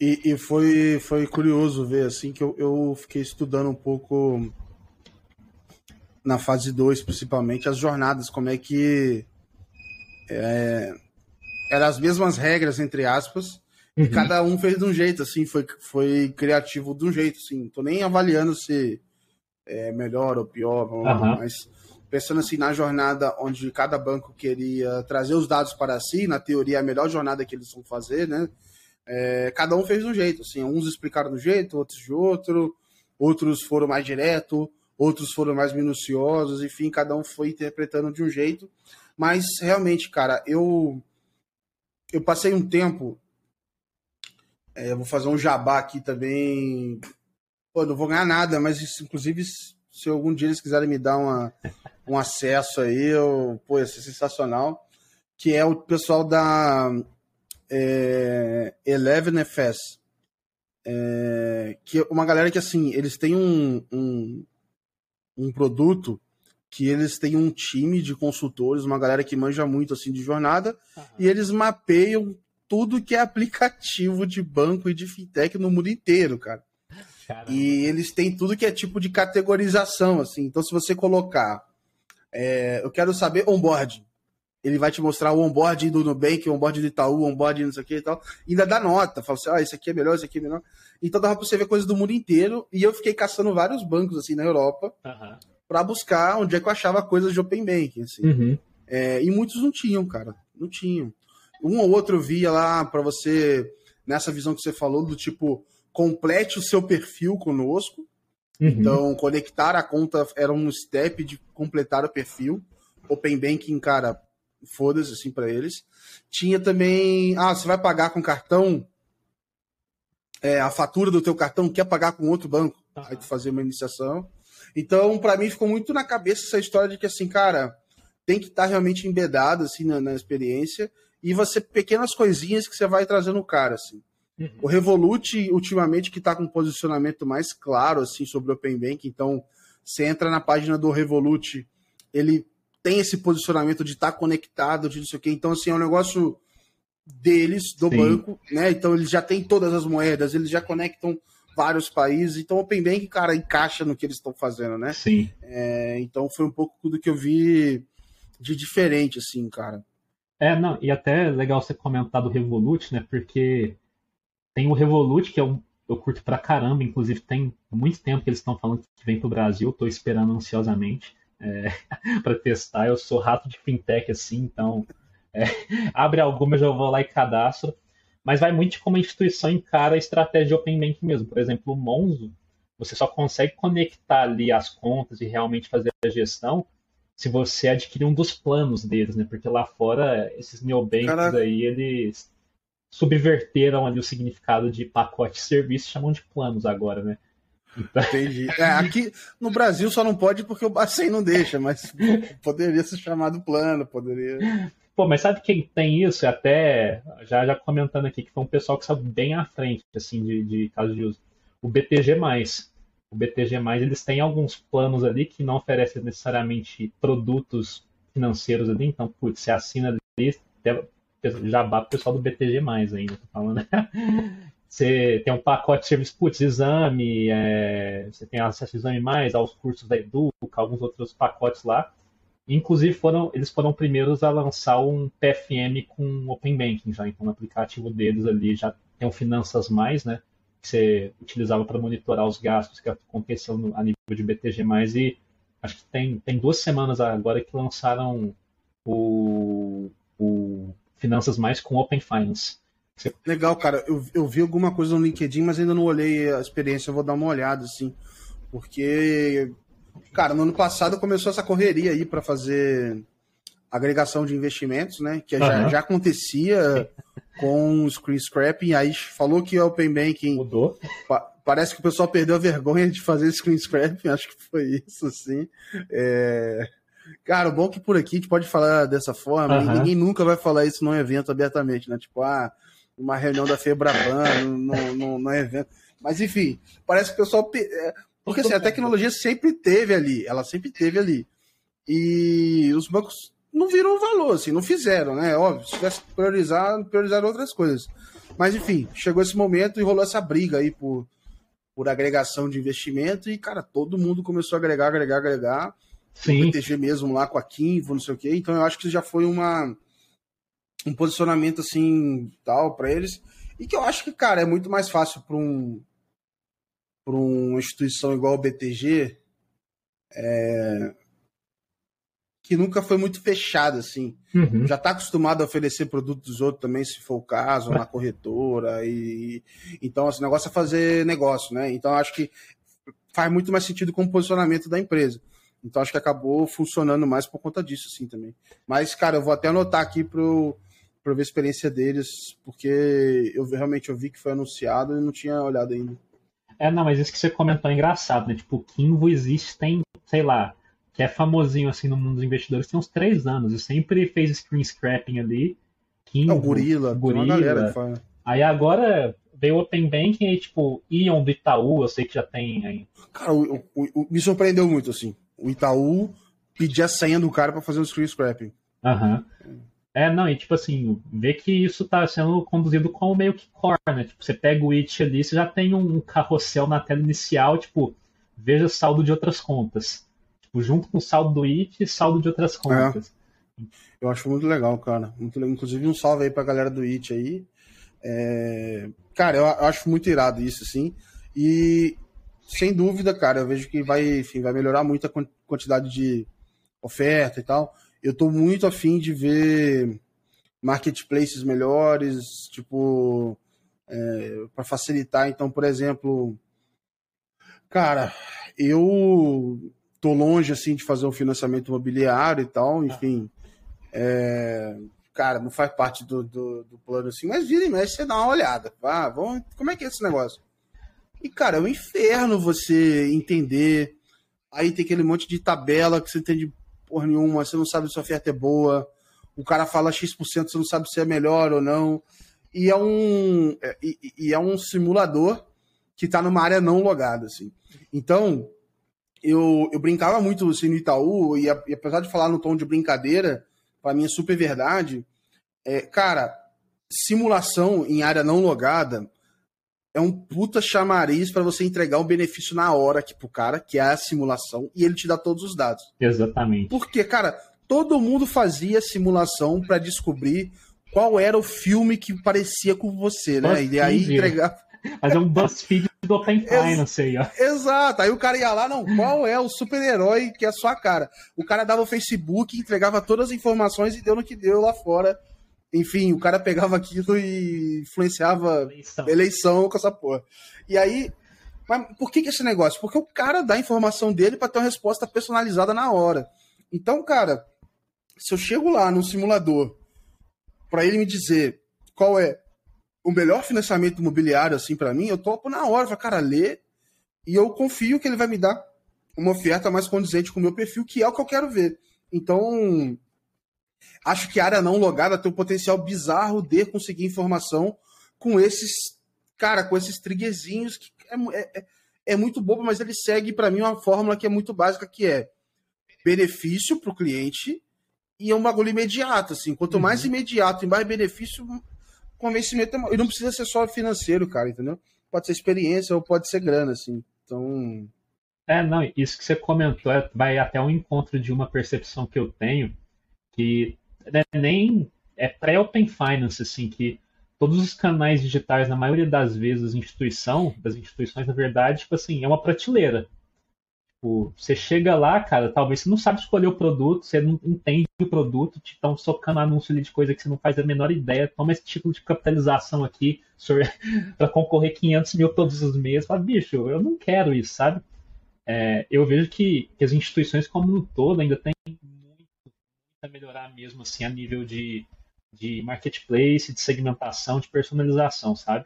E, e, foi, foi curioso ver assim que eu, eu fiquei estudando um pouco na fase 2, principalmente, as jornadas, como é que é, eram as mesmas regras, entre aspas, uhum. e cada um fez de um jeito, assim, foi, foi criativo de um jeito, assim. Tô nem avaliando se é, melhor ou pior, uhum. mas pensando assim na jornada onde cada banco queria trazer os dados para si, na teoria a melhor jornada que eles vão fazer, né? É, cada um fez de um jeito, assim, uns explicaram de um jeito, outros de outro, outros foram mais direto, outros foram mais minuciosos, enfim, cada um foi interpretando de um jeito. Mas realmente, cara, eu eu passei um tempo, é, eu vou fazer um jabá aqui também Pô, não vou ganhar nada, mas inclusive se algum dia eles quiserem me dar uma, um acesso aí, eu, pô, ia ser sensacional. Que é o pessoal da é, Eleven FS. É, que é uma galera que, assim, eles têm um, um, um produto que eles têm um time de consultores, uma galera que manja muito assim de jornada, uhum. e eles mapeiam tudo que é aplicativo de banco e de fintech no mundo inteiro, cara. Caramba. E eles têm tudo que é tipo de categorização, assim. Então, se você colocar, é, eu quero saber onboard, ele vai te mostrar o onboard do Nubank, o onboard do Itaú, o onboard não sei o que e tal. E ainda dá nota, fala assim, ah, esse aqui é melhor, esse aqui é melhor. Então dava pra você ver coisas do mundo inteiro. E eu fiquei caçando vários bancos, assim, na Europa, uhum. para buscar onde é que eu achava coisas de Open Banking, assim. Uhum. É, e muitos não tinham, cara. Não tinham. Um ou outro via lá para você, nessa visão que você falou, do tipo, complete o seu perfil conosco. Uhum. Então, conectar a conta era um step de completar o perfil. Open Banking, cara, foda-se assim para eles. Tinha também, ah, você vai pagar com cartão, é, a fatura do teu cartão quer pagar com outro banco. aí tu fazia uma iniciação. Então, para mim, ficou muito na cabeça essa história de que, assim, cara, tem que estar tá realmente embedado, assim, na, na, experiência, e você, pequenas coisinhas que você vai trazendo o cara, assim. Uhum. O Revolut, ultimamente, que está com um posicionamento mais claro, assim, sobre o Open Bank, então, você entra na página do Revolut, ele tem esse posicionamento de estar tá conectado, de não sei o quê, então, assim, é um negócio deles, do Sim. banco, né? Então, eles já têm todas as moedas, eles já conectam vários países. Então, o Open Bank, cara, encaixa no que eles estão fazendo, né? Sim. É, então, foi um pouco do que eu vi de diferente, assim, cara. É, não, e até legal você comentar do Revolut, né? Porque tem o Revolut, que é um, eu curto pra caramba, inclusive tem muito tempo que eles estão falando que vem pro Brasil, tô esperando ansiosamente é, para testar. Eu sou rato de fintech, assim, então é, abre alguma, eu já vou lá e cadastro mas vai muito de como a instituição encara a estratégia de Open Banking mesmo. Por exemplo, o Monzo, você só consegue conectar ali as contas e realmente fazer a gestão se você adquirir um dos planos deles, né? Porque lá fora, esses neobanks Caraca. aí, eles subverteram ali o significado de pacote de serviço, chamam de planos agora, né? Entendi. É, aqui no Brasil só não pode porque o Bacen não deixa, mas poderia ser chamado plano, poderia. Pô, mas sabe quem tem isso? Até já, já comentando aqui, que foi um pessoal que saiu bem à frente, assim, de, de caso de uso. O BTG. O BTG, eles têm alguns planos ali que não oferecem necessariamente produtos financeiros ali, então, putz, você assina ali, já bate o pessoal do BTG, ainda, tô falando. Você tem um pacote de serviço, putz, exame, é, você tem acesso ao exame mais, aos cursos da Educa, alguns outros pacotes lá. Inclusive, foram, eles foram primeiros a lançar um PFM com Open Banking já. Então, no aplicativo deles ali já tem o Finanças Mais, né? Que você utilizava para monitorar os gastos que aconteciam no, a nível de BTG. E acho que tem, tem duas semanas agora que lançaram o, o Finanças Mais com Open Finance. Legal, cara. Eu, eu vi alguma coisa no LinkedIn, mas ainda não olhei a experiência. Eu vou dar uma olhada, assim. Porque Cara, no ano passado começou essa correria aí para fazer agregação de investimentos, né? Que uhum. já, já acontecia com o screen scrapping. Aí falou que o Open Banking mudou. Pa parece que o pessoal perdeu a vergonha de fazer screen scrapping. Acho que foi isso, assim. É... Cara, o bom é que por aqui a gente pode falar dessa forma. Uhum. Ninguém nunca vai falar isso num evento abertamente, né? Tipo, ah, uma reunião da Febraban, no, no, no evento. Mas enfim, parece que o pessoal é, porque assim, a tecnologia sempre teve ali, ela sempre teve ali. E os bancos não viram valor, assim, não fizeram, né? Óbvio, se tivesse que priorizar, priorizaram outras coisas. Mas enfim, chegou esse momento e rolou essa briga aí por, por agregação de investimento e, cara, todo mundo começou a agregar, agregar, agregar. Sim. O BTG mesmo lá com a Kimvo, não sei o quê. Então eu acho que já foi uma um posicionamento assim tal para eles e que eu acho que, cara, é muito mais fácil para um para uma instituição igual o BTG, é, que nunca foi muito fechada, assim. Uhum. Já está acostumado a oferecer produtos dos outros também, se for o caso, na corretora. E, então, esse negócio é fazer negócio, né? Então, acho que faz muito mais sentido com o posicionamento da empresa. Então, acho que acabou funcionando mais por conta disso, assim, também. Mas, cara, eu vou até anotar aqui para ver a experiência deles, porque eu realmente eu vi que foi anunciado e não tinha olhado ainda. É, não, mas isso que você comentou é engraçado, né? Tipo, o Kimvo existe tem, sei lá, que é famosinho assim no mundo dos investidores, tem uns três anos. E sempre fez screen scrapping ali. Kimvo, é, o Gorila, Gorila. Aí agora veio o Open Banking e, tipo, Ion do Itaú, eu sei que já tem aí. Cara, o, o, o, me surpreendeu muito, assim. O Itaú pedia a senha do cara para fazer o screen scrapping. Aham. Uhum. É, não, e tipo assim, ver que isso tá sendo conduzido como meio que core, né? Tipo, você pega o it ali, você já tem um carrossel na tela inicial, tipo, veja saldo de outras contas. Tipo, junto com o saldo do it, saldo de outras contas. É. Eu acho muito legal, cara. Muito legal. Inclusive, um salve aí pra galera do it aí. É... Cara, eu acho muito irado isso, assim. E sem dúvida, cara, eu vejo que vai, enfim, vai melhorar muito a quantidade de oferta e tal eu estou muito afim de ver marketplaces melhores, tipo, é, para facilitar. Então, por exemplo, cara, eu tô longe assim de fazer um financiamento imobiliário e tal, enfim. É, cara, não faz parte do, do, do, plano assim, mas vira e mexe, você dá uma olhada. Ah, vamos, como é que é esse negócio? E, cara, é um inferno você entender. Aí tem aquele monte de tabela que você entende porra nenhuma, você não sabe se a oferta é boa. O cara fala X%, você não sabe se é melhor ou não. E é um, é, e, e é um simulador que está numa área não logada, assim. Então, eu, eu brincava muito assim, no Itaú, e, e apesar de falar no tom de brincadeira, para mim é super verdade. É, cara, simulação em área não logada é um puta chamariz para você entregar um benefício na hora aqui pro cara, que é a simulação, e ele te dá todos os dados. Exatamente. Porque, cara, todo mundo fazia simulação para descobrir qual era o filme que parecia com você, né? BuzzFeed. E aí entregar. Fazer um BuzzFeed do Open Finance aí, ó. Exato. Aí o cara ia lá, não, qual é o super-herói que é a sua cara? O cara dava o Facebook, entregava todas as informações e deu no que deu lá fora enfim, o cara pegava aquilo e influenciava eleição, eleição com essa porra. E aí, mas por que, que esse negócio? Porque o cara dá a informação dele para ter uma resposta personalizada na hora. Então, cara, se eu chego lá no simulador para ele me dizer qual é o melhor financiamento imobiliário assim para mim, eu topo na hora, falo, cara, lê e eu confio que ele vai me dar uma oferta mais condizente com o meu perfil, que é o que eu quero ver. Então, Acho que a área não logada tem um potencial bizarro de conseguir informação com esses, cara, com esses triggerzinhos que é, é, é muito bobo, mas ele segue para mim uma fórmula que é muito básica, que é benefício para o cliente e é um bagulho imediato, assim. Quanto uhum. mais imediato e mais benefício, convencimento é... E não precisa ser só financeiro, cara, entendeu? Pode ser experiência ou pode ser grana, assim. Então... É, não, isso que você comentou é, vai até um encontro de uma percepção que eu tenho, que né, nem é pré-open finance, assim, que todos os canais digitais, na maioria das vezes, instituição, das instituições, na verdade, tipo assim, é uma prateleira. Tipo, você chega lá, cara, talvez você não sabe escolher o produto, você não entende o produto, te estão socando anúncio de coisa que você não faz a menor ideia, toma esse tipo de capitalização aqui para concorrer 500 mil todos os meses. Fala, bicho, eu não quero isso, sabe? É, eu vejo que, que as instituições como um todo ainda têm a melhorar mesmo assim a nível de, de marketplace, de segmentação, de personalização, sabe?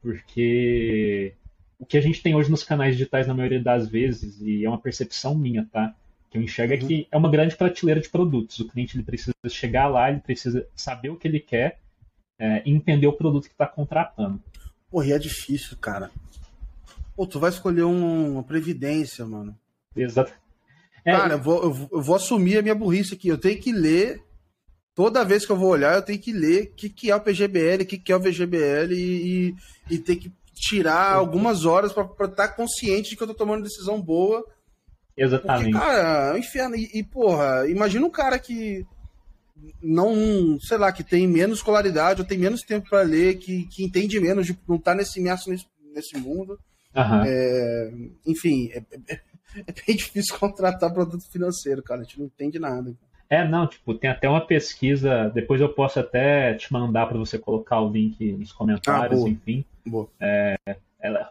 Porque o que a gente tem hoje nos canais digitais, na maioria das vezes, e é uma percepção minha, tá? Que eu enxergo é uhum. é que é uma grande prateleira de produtos. O cliente ele precisa chegar lá, ele precisa saber o que ele quer é, e entender o produto que está contratando. Porra, e é difícil, cara. Pô, tu vai escolher um, uma previdência, mano. Exato. É, Cara, eu vou, eu vou assumir a minha burrice aqui. Eu tenho que ler. Toda vez que eu vou olhar, eu tenho que ler o que, que é o PGBL, o que, que é o VGBL e, e, e ter que tirar algumas horas para estar tá consciente de que eu tô tomando decisão boa. Exatamente. Porque, cara, é um inferno. E, e, porra, imagina um cara que não, sei lá, que tem menos escolaridade ou tem menos tempo para ler, que, que entende menos, de não tá nesse imerso nesse, nesse mundo. Uhum. É, enfim, é, é, é bem difícil contratar produto financeiro, cara. A gente não entende nada. É, não, tipo, tem até uma pesquisa, depois eu posso até te mandar para você colocar o link nos comentários, ah, boa. enfim. Boa. É,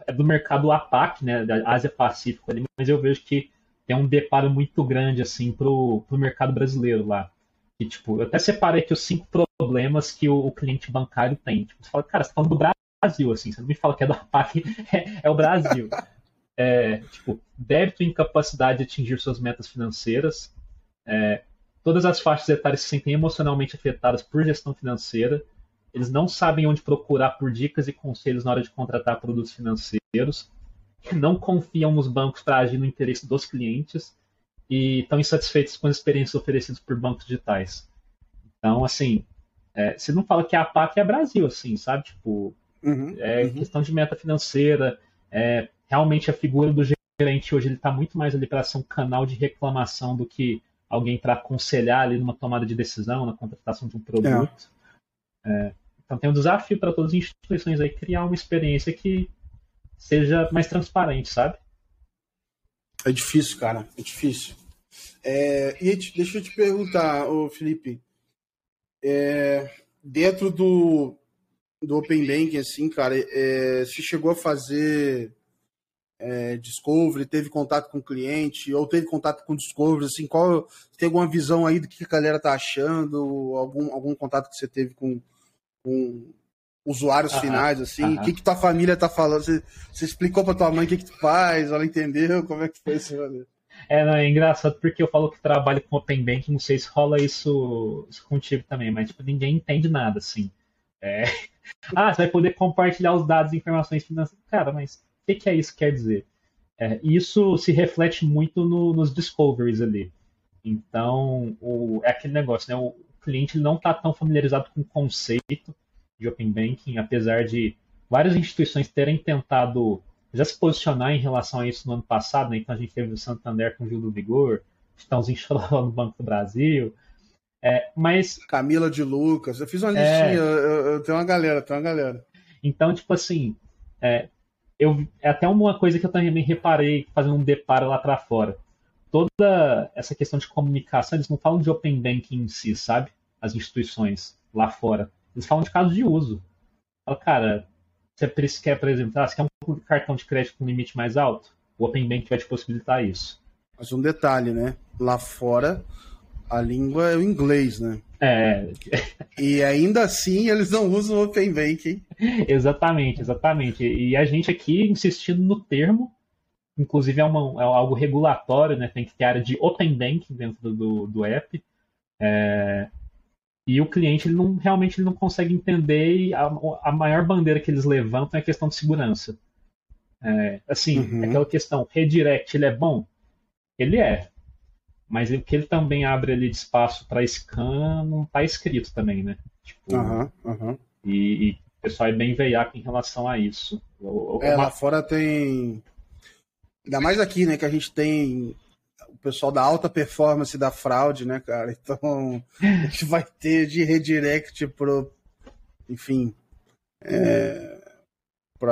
é do mercado APAC, né, da Ásia Pacífico ali, mas eu vejo que tem um deparo muito grande, assim, pro, pro mercado brasileiro lá. E, tipo, eu até separei aqui os cinco problemas que o, o cliente bancário tem. Tipo, você fala, cara, você tá falando do Brasil, assim, você não me fala que é do APAC, é, é o Brasil é, tipo, débito e incapacidade de atingir suas metas financeiras. É, todas as faixas etárias se sentem emocionalmente afetadas por gestão financeira. Eles não sabem onde procurar por dicas e conselhos na hora de contratar produtos financeiros. Não confiam nos bancos para agir no interesse dos clientes e estão insatisfeitos com as experiências oferecidas por bancos digitais. Então, assim, é, você não fala que a PAC é Brasil, assim, sabe? Tipo, uhum, é uhum. questão de meta financeira, é, realmente a figura do gerente hoje ele está muito mais ali para ser um canal de reclamação do que alguém para aconselhar ali numa tomada de decisão, na contratação de um produto. É. É, então tem um desafio para todas as instituições aí criar uma experiência que seja mais transparente, sabe? É difícil, cara, é difícil. É, e deixa eu te perguntar, ô Felipe, é, dentro do, do Open Banking, assim, cara, é, você chegou a fazer é, Discovery, teve contato com o cliente, ou teve contato com Discovery, assim, qual tem alguma visão aí do que a galera tá achando, algum, algum contato que você teve com, com usuários finais, assim, o que, que tua família tá falando? Você, você explicou pra tua mãe o que, que tu faz, ela entendeu como é que foi esse rolê? É, não, é engraçado porque eu falo que trabalho com Open Bank, não sei se rola isso, isso contigo também, mas tipo, ninguém entende nada, assim. É... Ah, você vai poder compartilhar os dados e informações financeiras. Cara, mas que, que é isso que quer dizer? É, isso se reflete muito no, nos discoveries ali. Então, o, é aquele negócio, né? O cliente não está tão familiarizado com o conceito de Open Banking, apesar de várias instituições terem tentado já se posicionar em relação a isso no ano passado, né? Então a gente teve o Santander com o Gil do Vigor, Estãozinho lá no Banco do Brasil. É, mas. Camila de Lucas, eu fiz uma é... listinha, eu, eu, tenho uma galera, tenho uma galera. Então, tipo assim, é, eu, é até uma coisa que eu também reparei fazendo um deparo lá para fora. Toda essa questão de comunicação, eles não falam de Open Banking em si, sabe? As instituições lá fora. Eles falam de casos de uso. Fala, cara, você quer apresentar, você quer um cartão de crédito com limite mais alto? O Open Bank vai te possibilitar isso. Mas um detalhe, né? Lá fora, a língua é o inglês, né? É. E ainda assim eles não usam o Open Banking. exatamente, exatamente. E a gente aqui insistindo no termo, inclusive é, uma, é algo regulatório, né? Tem que ter área de Open Banking dentro do, do app. É, e o cliente ele não, realmente ele não consegue entender e a, a maior bandeira que eles levantam é a questão de segurança. É, assim, uhum. aquela questão, redirect, ele é bom? Ele é. Mas o que ele também abre ali de espaço para scan não está escrito também, né? Tipo, uhum, uhum. E, e, o pessoal é bem veiaco em relação a isso. É, lá fora tem. Ainda mais aqui, né? Que a gente tem pessoal da alta performance da fraude, né, cara? Então, a gente vai ter de redirect pro. Enfim. É,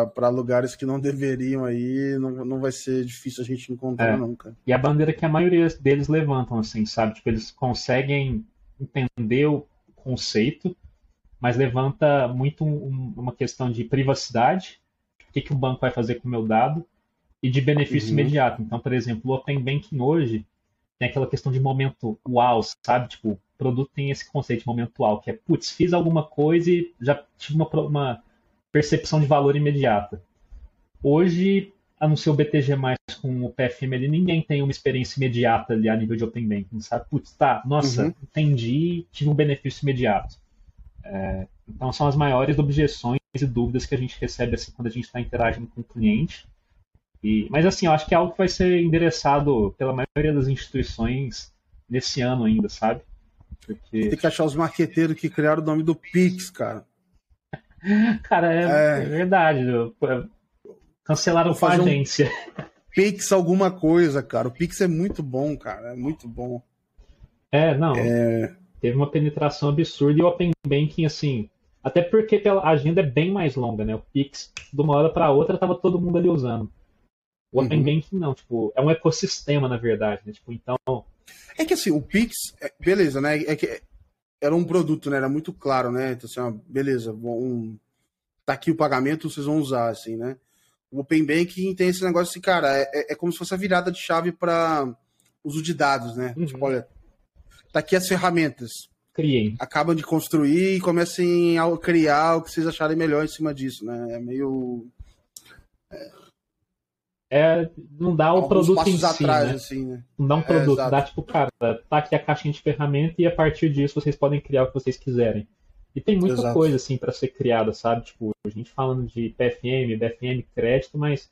para lugares que não deveriam aí, não, não vai ser difícil a gente encontrar, é. cara. E a bandeira que a maioria deles levantam, assim, sabe? Tipo, eles conseguem entender o conceito, mas levanta muito um, uma questão de privacidade. O que, que o banco vai fazer com o meu dado? e de benefício uhum. imediato. Então, por exemplo, o Open Banking hoje tem aquela questão de momento uau, sabe? Tipo, o produto tem esse conceito de momento uau, que é, putz, fiz alguma coisa e já tive uma, uma percepção de valor imediata. Hoje, a não ser o BTG+, com o PFM ali, ninguém tem uma experiência imediata ali a nível de Open Banking, sabe? Putz, tá, nossa, uhum. entendi, tive um benefício imediato. É, então, são as maiores objeções e dúvidas que a gente recebe assim quando a gente está interagindo com o cliente. E, mas assim, eu acho que é algo que vai ser endereçado pela maioria das instituições nesse ano ainda, sabe? Porque... Tem que achar os marqueteiros que criaram o nome do Pix, cara. cara, é, é... é verdade. Cancelaram com a agência. Um Pix alguma coisa, cara. O Pix é muito bom, cara. É muito bom. É, não. É... Teve uma penetração absurda e o Open Banking, assim. Até porque a agenda é bem mais longa, né? O Pix, de uma hora para outra, tava todo mundo ali usando. O Open uhum. Banking não, tipo, é um ecossistema, na verdade, né? Tipo, então. É que assim, o Pix, é, beleza, né? É que era um produto, né? Era muito claro, né? Então, assim, ó, beleza, um, tá aqui o pagamento, vocês vão usar, assim, né? O Open Banking tem esse negócio assim, cara, é, é, é como se fosse a virada de chave para uso de dados, né? Uhum. Tipo, olha, tá aqui as ferramentas. Criem. Acabam de construir e comecem a criar o que vocês acharem melhor em cima disso, né? É meio. É, é, não dá o produto em si, atrás, né? Assim, né? Não dá um é, produto, é, dá tipo, cara, tá aqui a caixinha de ferramenta e a partir disso vocês podem criar o que vocês quiserem. E tem muita exato. coisa assim para ser criada, sabe? Tipo, a gente falando de PFM, BFM, crédito, mas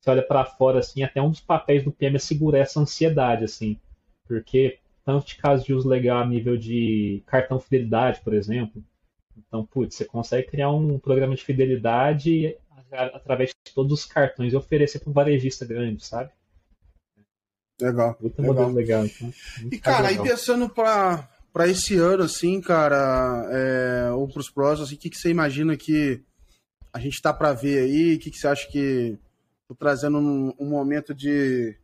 você olha para fora assim, até um dos papéis do PM é segurar essa ansiedade assim, porque tanto de casos de uso legal a nível de cartão fidelidade, por exemplo. Então, putz, você consegue criar um programa de fidelidade através de todos os cartões e oferecer para um varejista grande, sabe? Legal. Muito legal. modelo legal. Então, e, cara, legal. aí pensando para para esse ano, assim, cara, é, ou para os próximos, assim, o que, que você imagina que a gente tá para ver aí? O que, que você acha que tô trazendo um, um momento de,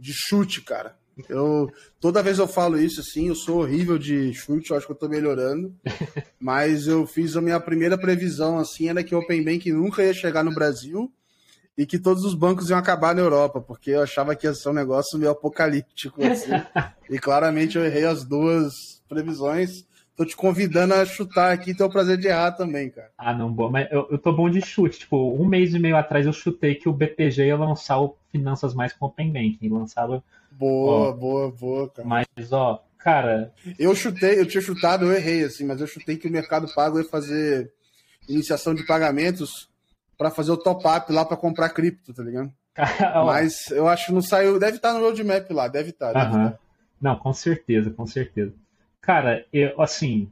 de chute, cara? Eu, toda vez eu falo isso, assim, eu sou horrível de chute, eu acho que eu tô melhorando. mas eu fiz a minha primeira previsão, assim, era que o Open Bank nunca ia chegar no Brasil e que todos os bancos iam acabar na Europa, porque eu achava que ia ser um negócio meio apocalíptico, assim. e claramente eu errei as duas previsões. tô te convidando a chutar aqui, tem o prazer de errar também, cara. Ah, não, bom, mas eu, eu tô bom de chute. Tipo, um mês e meio atrás eu chutei que o BTG ia lançar o Finanças Mais com Open Banking. Lançava. Boa, ó, boa, boa, cara. Mas, ó, cara. Eu chutei, eu tinha chutado, eu errei, assim, mas eu chutei que o Mercado Pago ia fazer iniciação de pagamentos para fazer o top-up lá para comprar cripto, tá ligado? Mas eu acho que não saiu. Deve estar no roadmap lá, deve estar. Deve estar. Não, com certeza, com certeza. Cara, eu, assim,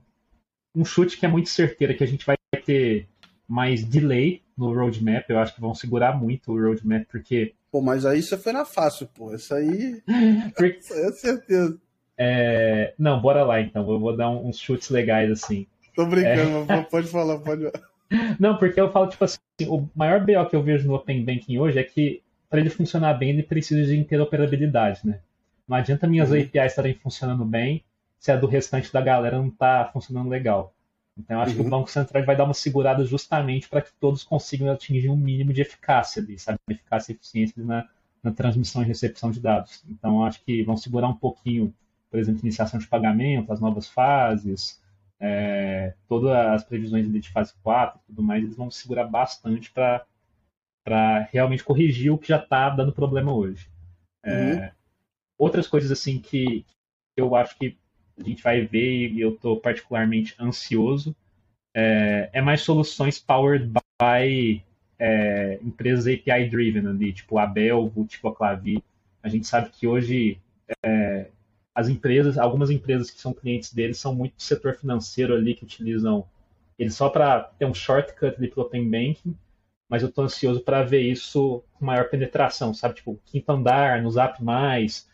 um chute que é muito certeiro, que a gente vai ter mais delay no roadmap. Eu acho que vão segurar muito o roadmap, porque. Pô, mas aí você foi na fácil, pô. Isso aí. porque... É certeza. É... Não, bora lá então. Eu vou dar uns chutes legais assim. Tô brincando, é... pode falar, pode falar. Não, porque eu falo, tipo assim, o maior BO que eu vejo no Open Banking hoje é que para ele funcionar bem, ele precisa de interoperabilidade, né? Não adianta minhas uhum. APIs estarem funcionando bem se a do restante da galera não está funcionando legal. Então, eu acho uhum. que o uhum. Banco Central vai dar uma segurada justamente para que todos consigam atingir um mínimo de eficácia ali, sabe? Eficácia e eficiência na, na transmissão e recepção de dados. Então, eu acho que vão segurar um pouquinho, por exemplo, iniciação de pagamento, as novas fases, é, todas as previsões de fase 4 e tudo mais, eles vão segurar bastante para realmente corrigir o que já está dando problema hoje. É, uhum. Outras coisas assim que eu acho que a gente vai ver e eu estou particularmente ansioso é, é, mais soluções powered by é, empresas API driven ali, tipo a Belvo, tipo a Clavi. A gente sabe que hoje é, as empresas, algumas empresas que são clientes deles são muito do setor financeiro ali que utilizam ele só para ter um shortcut ali para Open Banking, mas eu estou ansioso para ver isso com maior penetração, sabe? Tipo, quinto andar, no Zap+,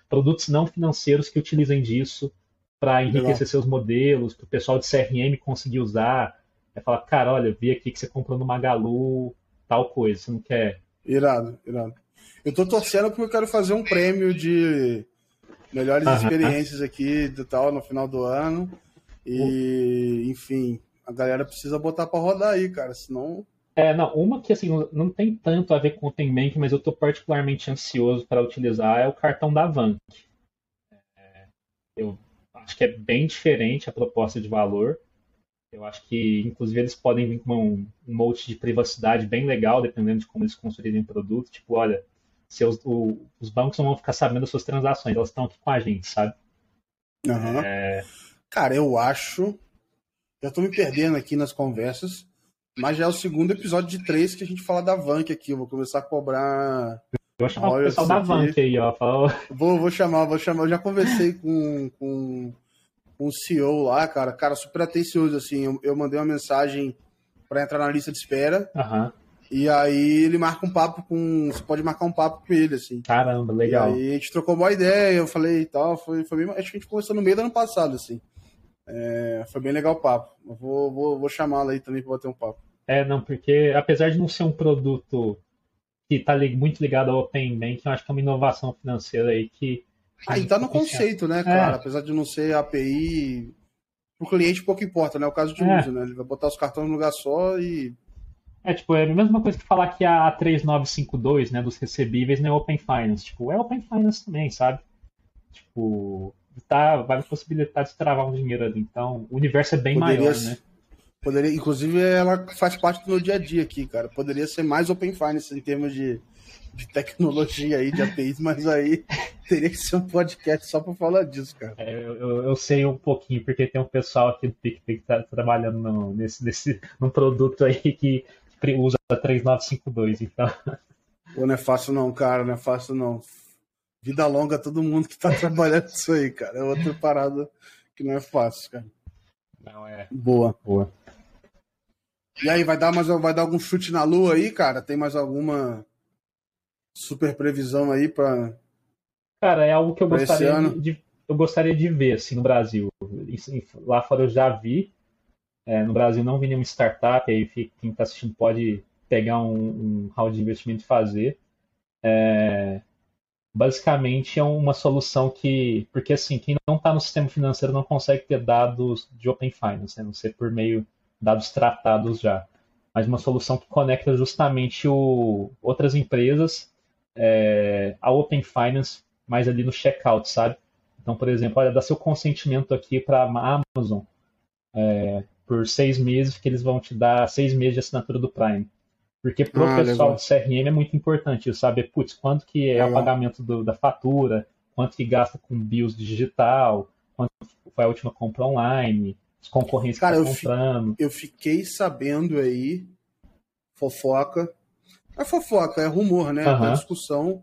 produtos não financeiros que utilizem disso para enriquecer seus modelos, para o pessoal de CRM conseguir usar. É falar, cara, olha, vi aqui que você comprou no Magalu tal coisa, você não quer. Irado, irado. Eu estou torcendo porque eu quero fazer um prêmio de melhores experiências aqui do tal no final do ano. E, enfim, a galera precisa botar para rodar aí, cara, senão. É, não, uma que assim, não tem tanto a ver com o Open Bank, mas eu estou particularmente ansioso para utilizar é o cartão da Vank. É, eu acho que é bem diferente a proposta de valor. Eu acho que, inclusive, eles podem vir com um, um monte de privacidade bem legal, dependendo de como eles construírem o produto. Tipo, olha, seus, o, os bancos não vão ficar sabendo das suas transações, elas estão aqui com a gente, sabe? Uhum. É... Cara, eu acho. Já tô me perdendo aqui nas conversas, mas já é o segundo episódio de três que a gente fala da Vank aqui. Eu vou começar a cobrar. Vou chamar o pessoal da Vank aí, ó. Vou, vou chamar, vou chamar. Eu já conversei com, com, com o CEO lá, cara. Cara, super atencioso, assim. Eu, eu mandei uma mensagem para entrar na lista de espera. Uhum. E aí ele marca um papo com. Você pode marcar um papo com ele, assim. Caramba, legal. E aí a gente trocou uma ideia, eu falei e tal. Foi, foi bem, acho que a gente começou no meio do ano passado, assim. É, foi bem legal o papo. Eu vou, vou, vou chamá-la aí também para bater um papo. É, não, porque apesar de não ser um produto que está muito ligado ao Open Bank, eu acho que é uma inovação financeira aí que. Ah, e tá no conceito, né, cara? É. Apesar de não ser API, o cliente pouco importa, né? O caso de é. uso, né? Ele vai botar os cartões num lugar só e é, tipo, é a mesma coisa que falar que a 3952, né, dos recebíveis não é Open Finance. Tipo, é Open Finance também, sabe? Tipo, tá, vai possibilitar de travar um dinheiro ali. Então, o universo é bem Poderia maior, né? Poderia, inclusive, ela faz parte do meu dia a dia aqui, cara. Poderia ser mais Open Finance em termos de, de tecnologia aí, de APIs, mas aí teria que ser um podcast só para falar disso, cara. É, eu, eu, sei um pouquinho, porque tem um pessoal aqui do PicPay que tá trabalhando no, nesse, nesse, num produto aí que usa 3952, então. Pô, não é fácil não, cara, não é fácil não. Vida longa todo mundo que tá trabalhando isso aí, cara. É outra parada que não é fácil, cara. Não é. Boa. Boa. E aí, vai dar, mais, vai dar algum chute na lua aí, cara? Tem mais alguma super previsão aí para Cara, é algo que eu gostaria de, eu gostaria de ver assim no Brasil. Lá fora eu já vi, é, no Brasil não vi nenhuma startup, aí quem está assistindo pode pegar um, um round de investimento e fazer. É, basicamente é uma solução que, porque assim, quem não está no sistema financeiro não consegue ter dados de Open Finance, né? não ser por meio dados tratados já, mas uma solução que conecta justamente o, outras empresas é, ao Open Finance, mais ali no checkout, sabe? Então, por exemplo, olha, dá seu consentimento aqui para a Amazon é, por seis meses, que eles vão te dar seis meses de assinatura do Prime. Porque para o ah, pessoal legal. do CRM é muito importante saber, putz, quanto que é o pagamento do, da fatura, quanto que gasta com BIOS digital, quanto foi a última compra online, os concorrentes Cara, que tá comprando. eu fiquei sabendo aí, fofoca, é fofoca, é rumor, né? Uhum. É discussão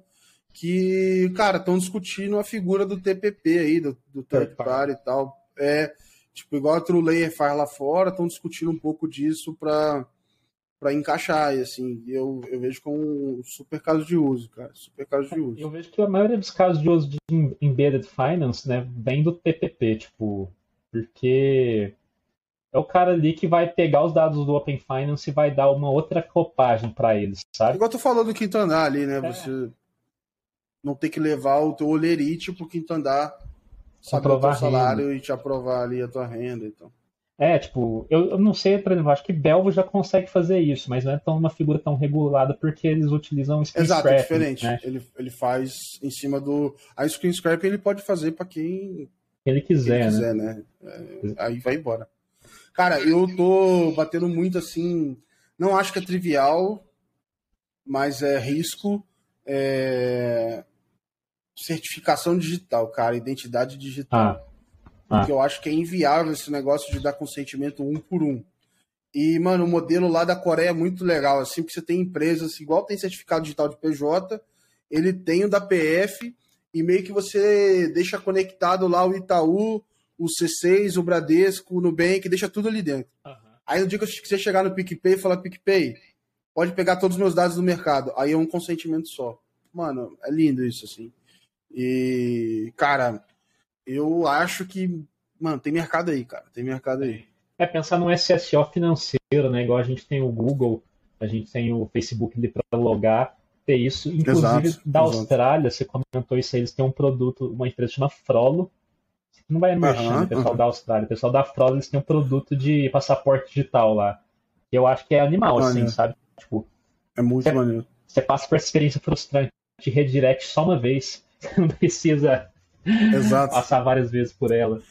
que, cara, estão discutindo a figura do TPP aí, do, do third party e tal. É, tipo, igual a True Layer faz lá fora, estão discutindo um pouco disso para para encaixar, e assim, eu, eu vejo como um super caso de uso, cara, super caso de uso. Eu vejo que a maioria dos casos de uso de embedded finance, né, vem do TPP, tipo, porque é o cara ali que vai pegar os dados do Open Finance e vai dar uma outra roupagem para eles, sabe? Igual tu falou do quinto andar ali, né, é. você não ter que levar o teu olerite pro quinto andar, saber o teu salário e te aprovar ali a tua renda, então. É, tipo, eu, eu, não sei, por exemplo, acho que Belvo já consegue fazer isso, mas não é tão uma figura tão regulada porque eles utilizam screen Exato, é diferente. Né? Ele, ele faz em cima do. A screen scrap ele pode fazer para quem ele quiser, ele quiser né? né? Aí vai embora. Cara, eu tô batendo muito assim. Não acho que é trivial, mas é risco. É... Certificação digital, cara, identidade digital. Ah. Ah. Porque eu acho que é inviável esse negócio de dar consentimento um por um. E, mano, o modelo lá da Coreia é muito legal, assim, porque você tem empresas, igual tem certificado digital de PJ, ele tem o da PF, e meio que você deixa conectado lá o Itaú, o C6, o Bradesco, o Nubank, deixa tudo ali dentro. Uhum. Aí no dia que você chegar no PicPay e falar, PicPay, pode pegar todos os meus dados do mercado. Aí é um consentimento só. Mano, é lindo isso, assim. E, cara, eu acho que, mano, tem mercado aí, cara. Tem mercado aí. É pensar no SSO financeiro, né? Igual a gente tem o Google, a gente tem o Facebook ali para logar, ter isso. Inclusive, exato, da exato. Austrália, você comentou isso aí, eles têm um produto, uma empresa chama Frolo. Não vai mexer, uhum, né, pessoal uhum. da Austrália. O pessoal da Frolo, eles têm um produto de passaporte digital lá. Eu acho que é animal, assim, sabe? Tipo, é muito você, maneiro. Você passa por essa experiência frustrante de redirect só uma vez. Você não precisa Exato. passar várias vezes por ela.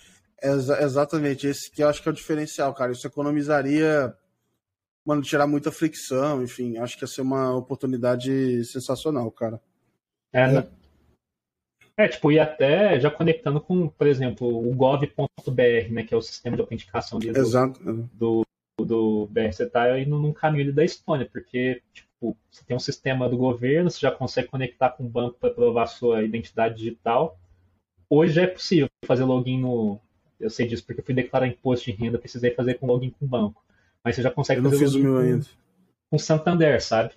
Exa exatamente, esse que eu acho que é o diferencial, cara. Isso economizaria, mano, tirar muita fricção, enfim, acho que ia ser uma oportunidade sensacional, cara. É, né? É, tipo, e até já conectando com, por exemplo, o gov.br, né, que é o sistema de autenticação do, Exato. do, do, BR. Você tá indo num caminho da Estônia, porque, tipo, você tem um sistema do governo, você já consegue conectar com o banco para provar sua identidade digital, hoje já é possível fazer login no. Eu sei disso porque eu fui declarar imposto de renda, precisei fazer com login com o banco. Mas você já consegue eu não fazer fiz login o meu ainda. com Santander, sabe?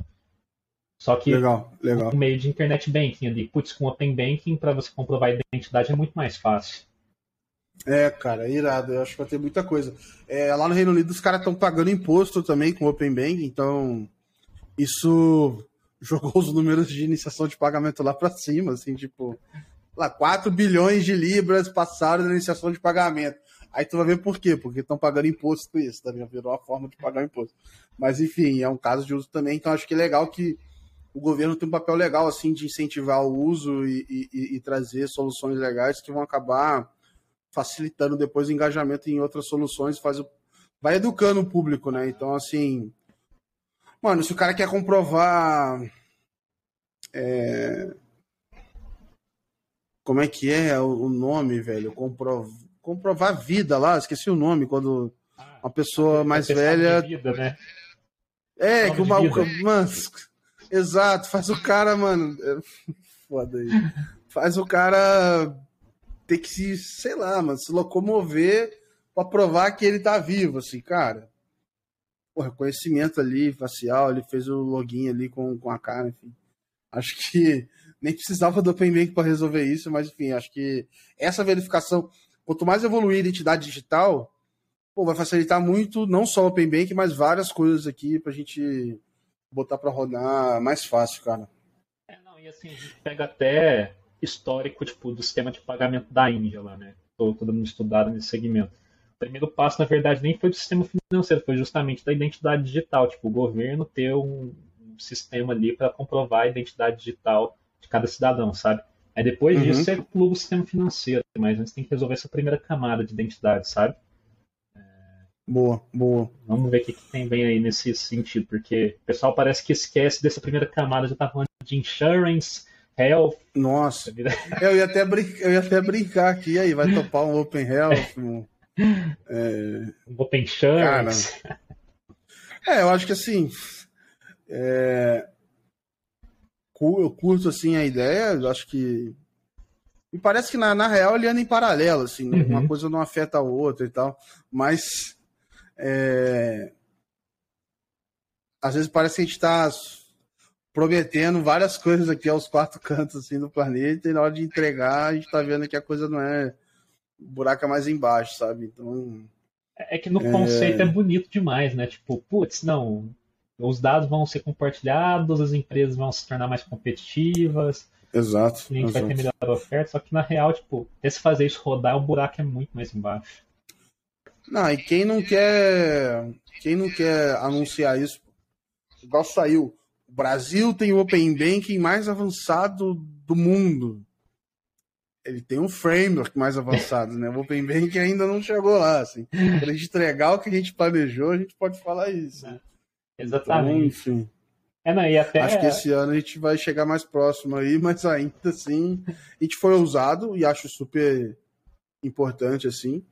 Só que legal, legal. meio de internet banking ali. Putz, com open banking, para você comprovar a identidade é muito mais fácil. É, cara, é irado. Eu acho que vai ter muita coisa. É, lá no Reino Unido, os caras estão pagando imposto também com Open Banking, então isso jogou os números de iniciação de pagamento lá para cima, assim, tipo, lá, 4 bilhões de libras passaram na iniciação de pagamento. Aí tu vai ver por quê, porque estão pagando imposto isso, também tá virou a forma de pagar imposto. Mas enfim, é um caso de uso também, então acho que é legal que o governo tem um papel legal assim de incentivar o uso e, e, e trazer soluções legais que vão acabar facilitando depois o engajamento em outras soluções, faz o... vai educando o público, né? Então assim, mano, se o cara quer comprovar é como é que é o nome, velho? Comprov... Comprovar vida lá, esqueci o nome, quando uma pessoa mais velha. Vida, né? É, que o maluco. Mano, exato, faz o cara, mano. É foda aí. Faz o cara ter que se, sei lá, mano, se locomover pra provar que ele tá vivo, assim, cara. O reconhecimento ali, facial, ele fez o login ali com, com a cara, enfim. Acho que nem precisava do Open Bank para resolver isso, mas enfim, acho que essa verificação, quanto mais evoluir a identidade digital, pô, vai facilitar muito, não só o Open Bank, mas várias coisas aqui para a gente botar para rodar mais fácil, cara. É, não, e assim, a gente pega até histórico, tipo, do sistema de pagamento da Índia lá, né? Todo mundo estudado nesse segmento. O primeiro passo, na verdade, nem foi do sistema financeiro, foi justamente da identidade digital, tipo, o governo ter um sistema ali para comprovar a identidade digital de cada cidadão, sabe? Aí depois uhum. disso você pluga o sistema financeiro, mas antes tem que resolver essa primeira camada de identidade, sabe? É... Boa, boa. Vamos ver o que, que tem bem aí nesse sentido, porque o pessoal parece que esquece dessa primeira camada, já tá falando de insurance, health. Nossa, eu ia até, brincar, eu ia até brincar aqui, aí vai topar um Open Health, um, é... um Open Insurance. Cara, é, eu acho que assim, é, eu curto assim a ideia, eu acho que e parece que na, na real ele anda em paralelo, assim, uhum. uma coisa não afeta a outra e tal, mas é... Às vezes parece que a gente está prometendo várias coisas aqui aos quatro cantos assim, do planeta, e na hora de entregar, a gente está vendo que a coisa não é. O buraco é mais embaixo, sabe? Então. É que no é... conceito é bonito demais, né? Tipo, putz, não. Os dados vão ser compartilhados, as empresas vão se tornar mais competitivas. Exato. A gente exato. vai ter melhor oferta, só que na real, tipo, se fazer isso rodar, o buraco é muito mais embaixo. Não, e quem não quer. Quem não quer anunciar isso, igual saiu. O Brasil tem o Open Banking mais avançado do mundo. Ele tem um framework mais avançado, né? O Open Banking ainda não chegou lá. Assim. Para a gente entregar o que a gente planejou, a gente pode falar isso. É, exatamente. Então, enfim. É, não, e até... Acho que esse ano a gente vai chegar mais próximo aí, mas ainda assim, a gente foi ousado e acho super importante assim.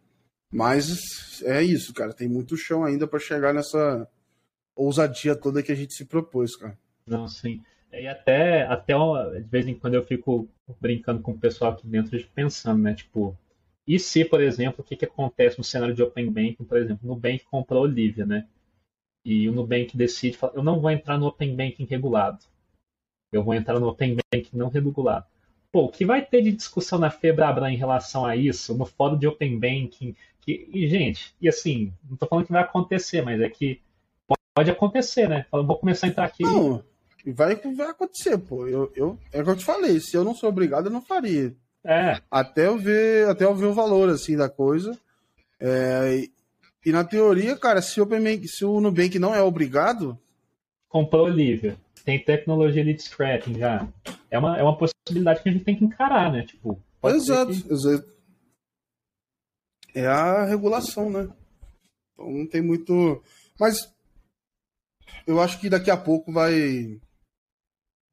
Mas é isso, cara. Tem muito chão ainda para chegar nessa ousadia toda que a gente se propôs, cara. Não, sim. E até, até de vez em quando eu fico brincando com o pessoal aqui dentro, pensando, né? Tipo, e se, por exemplo, o que, que acontece no cenário de Open Banking, por exemplo, Nubank comprou a Olivia, né? E o Nubank decide, fala, eu não vou entrar no Open Banking regulado. Eu vou entrar no Open Banking não regulado. Pô, o que vai ter de discussão na Febrabra em relação a isso, no fórum de Open Banking, que, e, gente, e assim, não estou falando que vai acontecer, mas é que pode acontecer, né? Eu vou começar a entrar aqui. Não, vai, vai acontecer, pô. Eu, eu, é o que eu te falei, se eu não sou obrigado, eu não faria. É. Até eu ver, até eu ver o valor assim da coisa. É, e, na teoria, cara, se o, Nubank, se o Nubank não é obrigado. Comprou Olivia. Tem tecnologia de scrapping já. É uma, é uma possibilidade que a gente tem que encarar, né? Tipo, exato, que... exato é a regulação, né? Então não tem muito. Mas eu acho que daqui a pouco vai.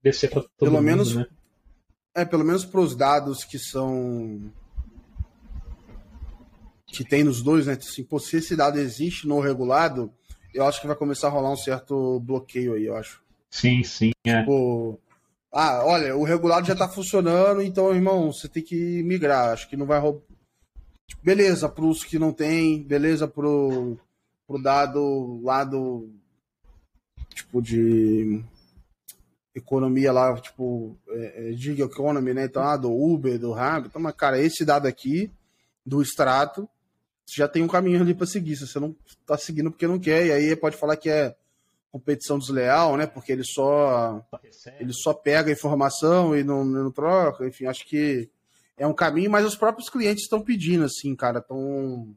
Descer pra todo pelo mundo, menos né? É, pelo menos para os dados que são. Que tem nos dois, né? Assim, pô, se esse dado existe no regulado, eu acho que vai começar a rolar um certo bloqueio aí, eu acho. Sim, sim. É. Tipo, ah, olha, o regulado já está funcionando, então, irmão, você tem que migrar. Acho que não vai Tipo, beleza para os que não tem, beleza pro, pro dado lado tipo de economia lá, tipo, é, é, gig economy, né? Então, ah, do Uber, do Rab. Então, mas, cara, esse dado aqui, do extrato, já tem um caminho ali para seguir. Se você não tá seguindo porque não quer, e aí pode falar que é competição desleal, né? Porque ele só ele só pega a informação e não, não troca. Enfim, acho que é um caminho, mas os próprios clientes estão pedindo, assim, cara. Tão...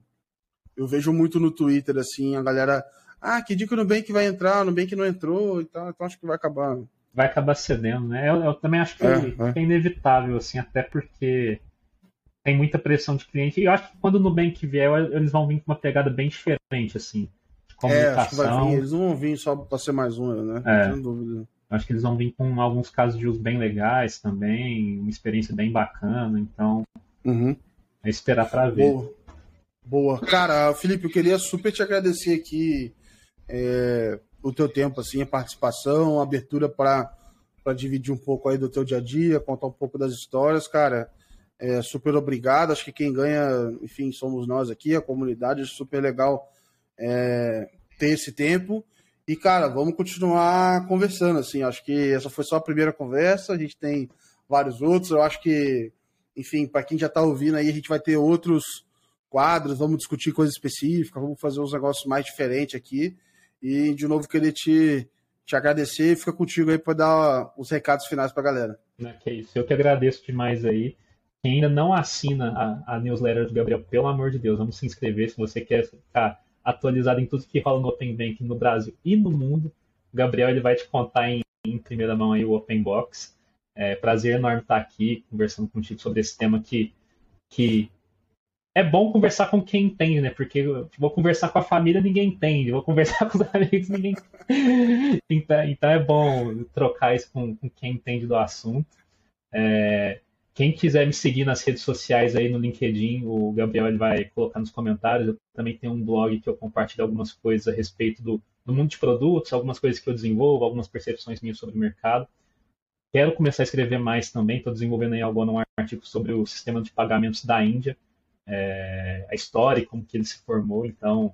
Eu vejo muito no Twitter, assim, a galera. Ah, que dia que o Nubank vai entrar, o Nubank não entrou e tal, então acho que vai acabar. Vai acabar cedendo, né? Eu, eu também acho que é, é. é, inevitável, assim, até porque tem muita pressão de cliente. E eu acho que quando o Nubank vier, eles vão vir com uma pegada bem diferente, assim. De comunicação. É, acho que vai vir. Eles não vão vir só para ser mais um, né? É. Sem dúvida. Acho que eles vão vir com alguns casos de uso bem legais também, uma experiência bem bacana, então uhum. é esperar para ver. Boa. Boa. Cara, Felipe, eu queria super te agradecer aqui é, o teu tempo, assim, a participação, a abertura para dividir um pouco aí do teu dia a dia, contar um pouco das histórias, cara. É, super obrigado. Acho que quem ganha, enfim, somos nós aqui, a comunidade. Super legal é, ter esse tempo. E, cara, vamos continuar conversando, assim. Acho que essa foi só a primeira conversa, a gente tem vários outros. Eu acho que, enfim, para quem já está ouvindo aí, a gente vai ter outros quadros, vamos discutir coisas específicas, vamos fazer uns negócios mais diferentes aqui. E, de novo, queria te, te agradecer e fica contigo aí para dar os recados finais para a galera. Que isso, eu que agradeço demais aí. Quem ainda não assina a, a newsletter do Gabriel, pelo amor de Deus, vamos se inscrever se você quer ficar atualizado em tudo que rola no Open Bank no Brasil e no mundo. O Gabriel ele vai te contar em, em primeira mão aí o Open Box. É prazer enorme estar aqui conversando contigo sobre esse tema que, que é bom conversar com quem entende, né? Porque vou conversar com a família, ninguém entende. Vou conversar com os amigos, ninguém então, então é bom trocar isso com, com quem entende do assunto. É, quem quiser me seguir nas redes sociais aí no LinkedIn, o Gabriel ele vai colocar nos comentários. Eu também tenho um blog que eu compartilho algumas coisas a respeito do, do mundo de produtos, algumas coisas que eu desenvolvo, algumas percepções minhas sobre o mercado. Quero começar a escrever mais também. Estou desenvolvendo aí agora um artigo sobre o sistema de pagamentos da Índia é, a história como que ele se formou. Então,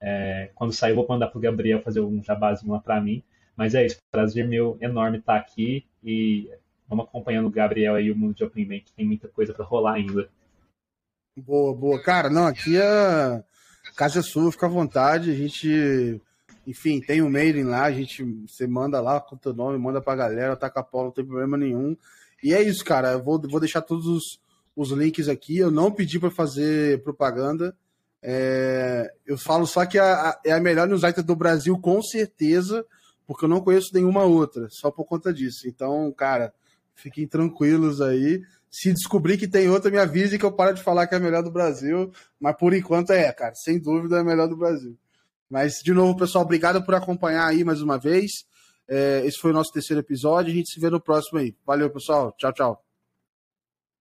é, quando sair, vou mandar para o Gabriel fazer um jabazinho lá para mim. Mas é isso, prazer meu enorme estar aqui e vamos acompanhando o Gabriel aí, o mundo de Open Bank, tem muita coisa para rolar ainda. Boa, boa. Cara, não, aqui a casa é sua, fica à vontade. A gente, enfim, tem um mailing lá, a gente, você manda lá com o teu nome, manda pra galera, taca a pau, não tem problema nenhum. E é isso, cara. Eu vou, vou deixar todos os, os links aqui. Eu não pedi para fazer propaganda. É, eu falo só que a, a, é a melhor newsletter do Brasil, com certeza, porque eu não conheço nenhuma outra, só por conta disso. Então, cara, fiquem tranquilos aí. Se descobrir que tem outra, me avise que eu paro de falar que é a melhor do Brasil. Mas por enquanto é, cara, sem dúvida é a melhor do Brasil. Mas, de novo, pessoal, obrigado por acompanhar aí mais uma vez. É, esse foi o nosso terceiro episódio. A gente se vê no próximo aí. Valeu, pessoal. Tchau, tchau.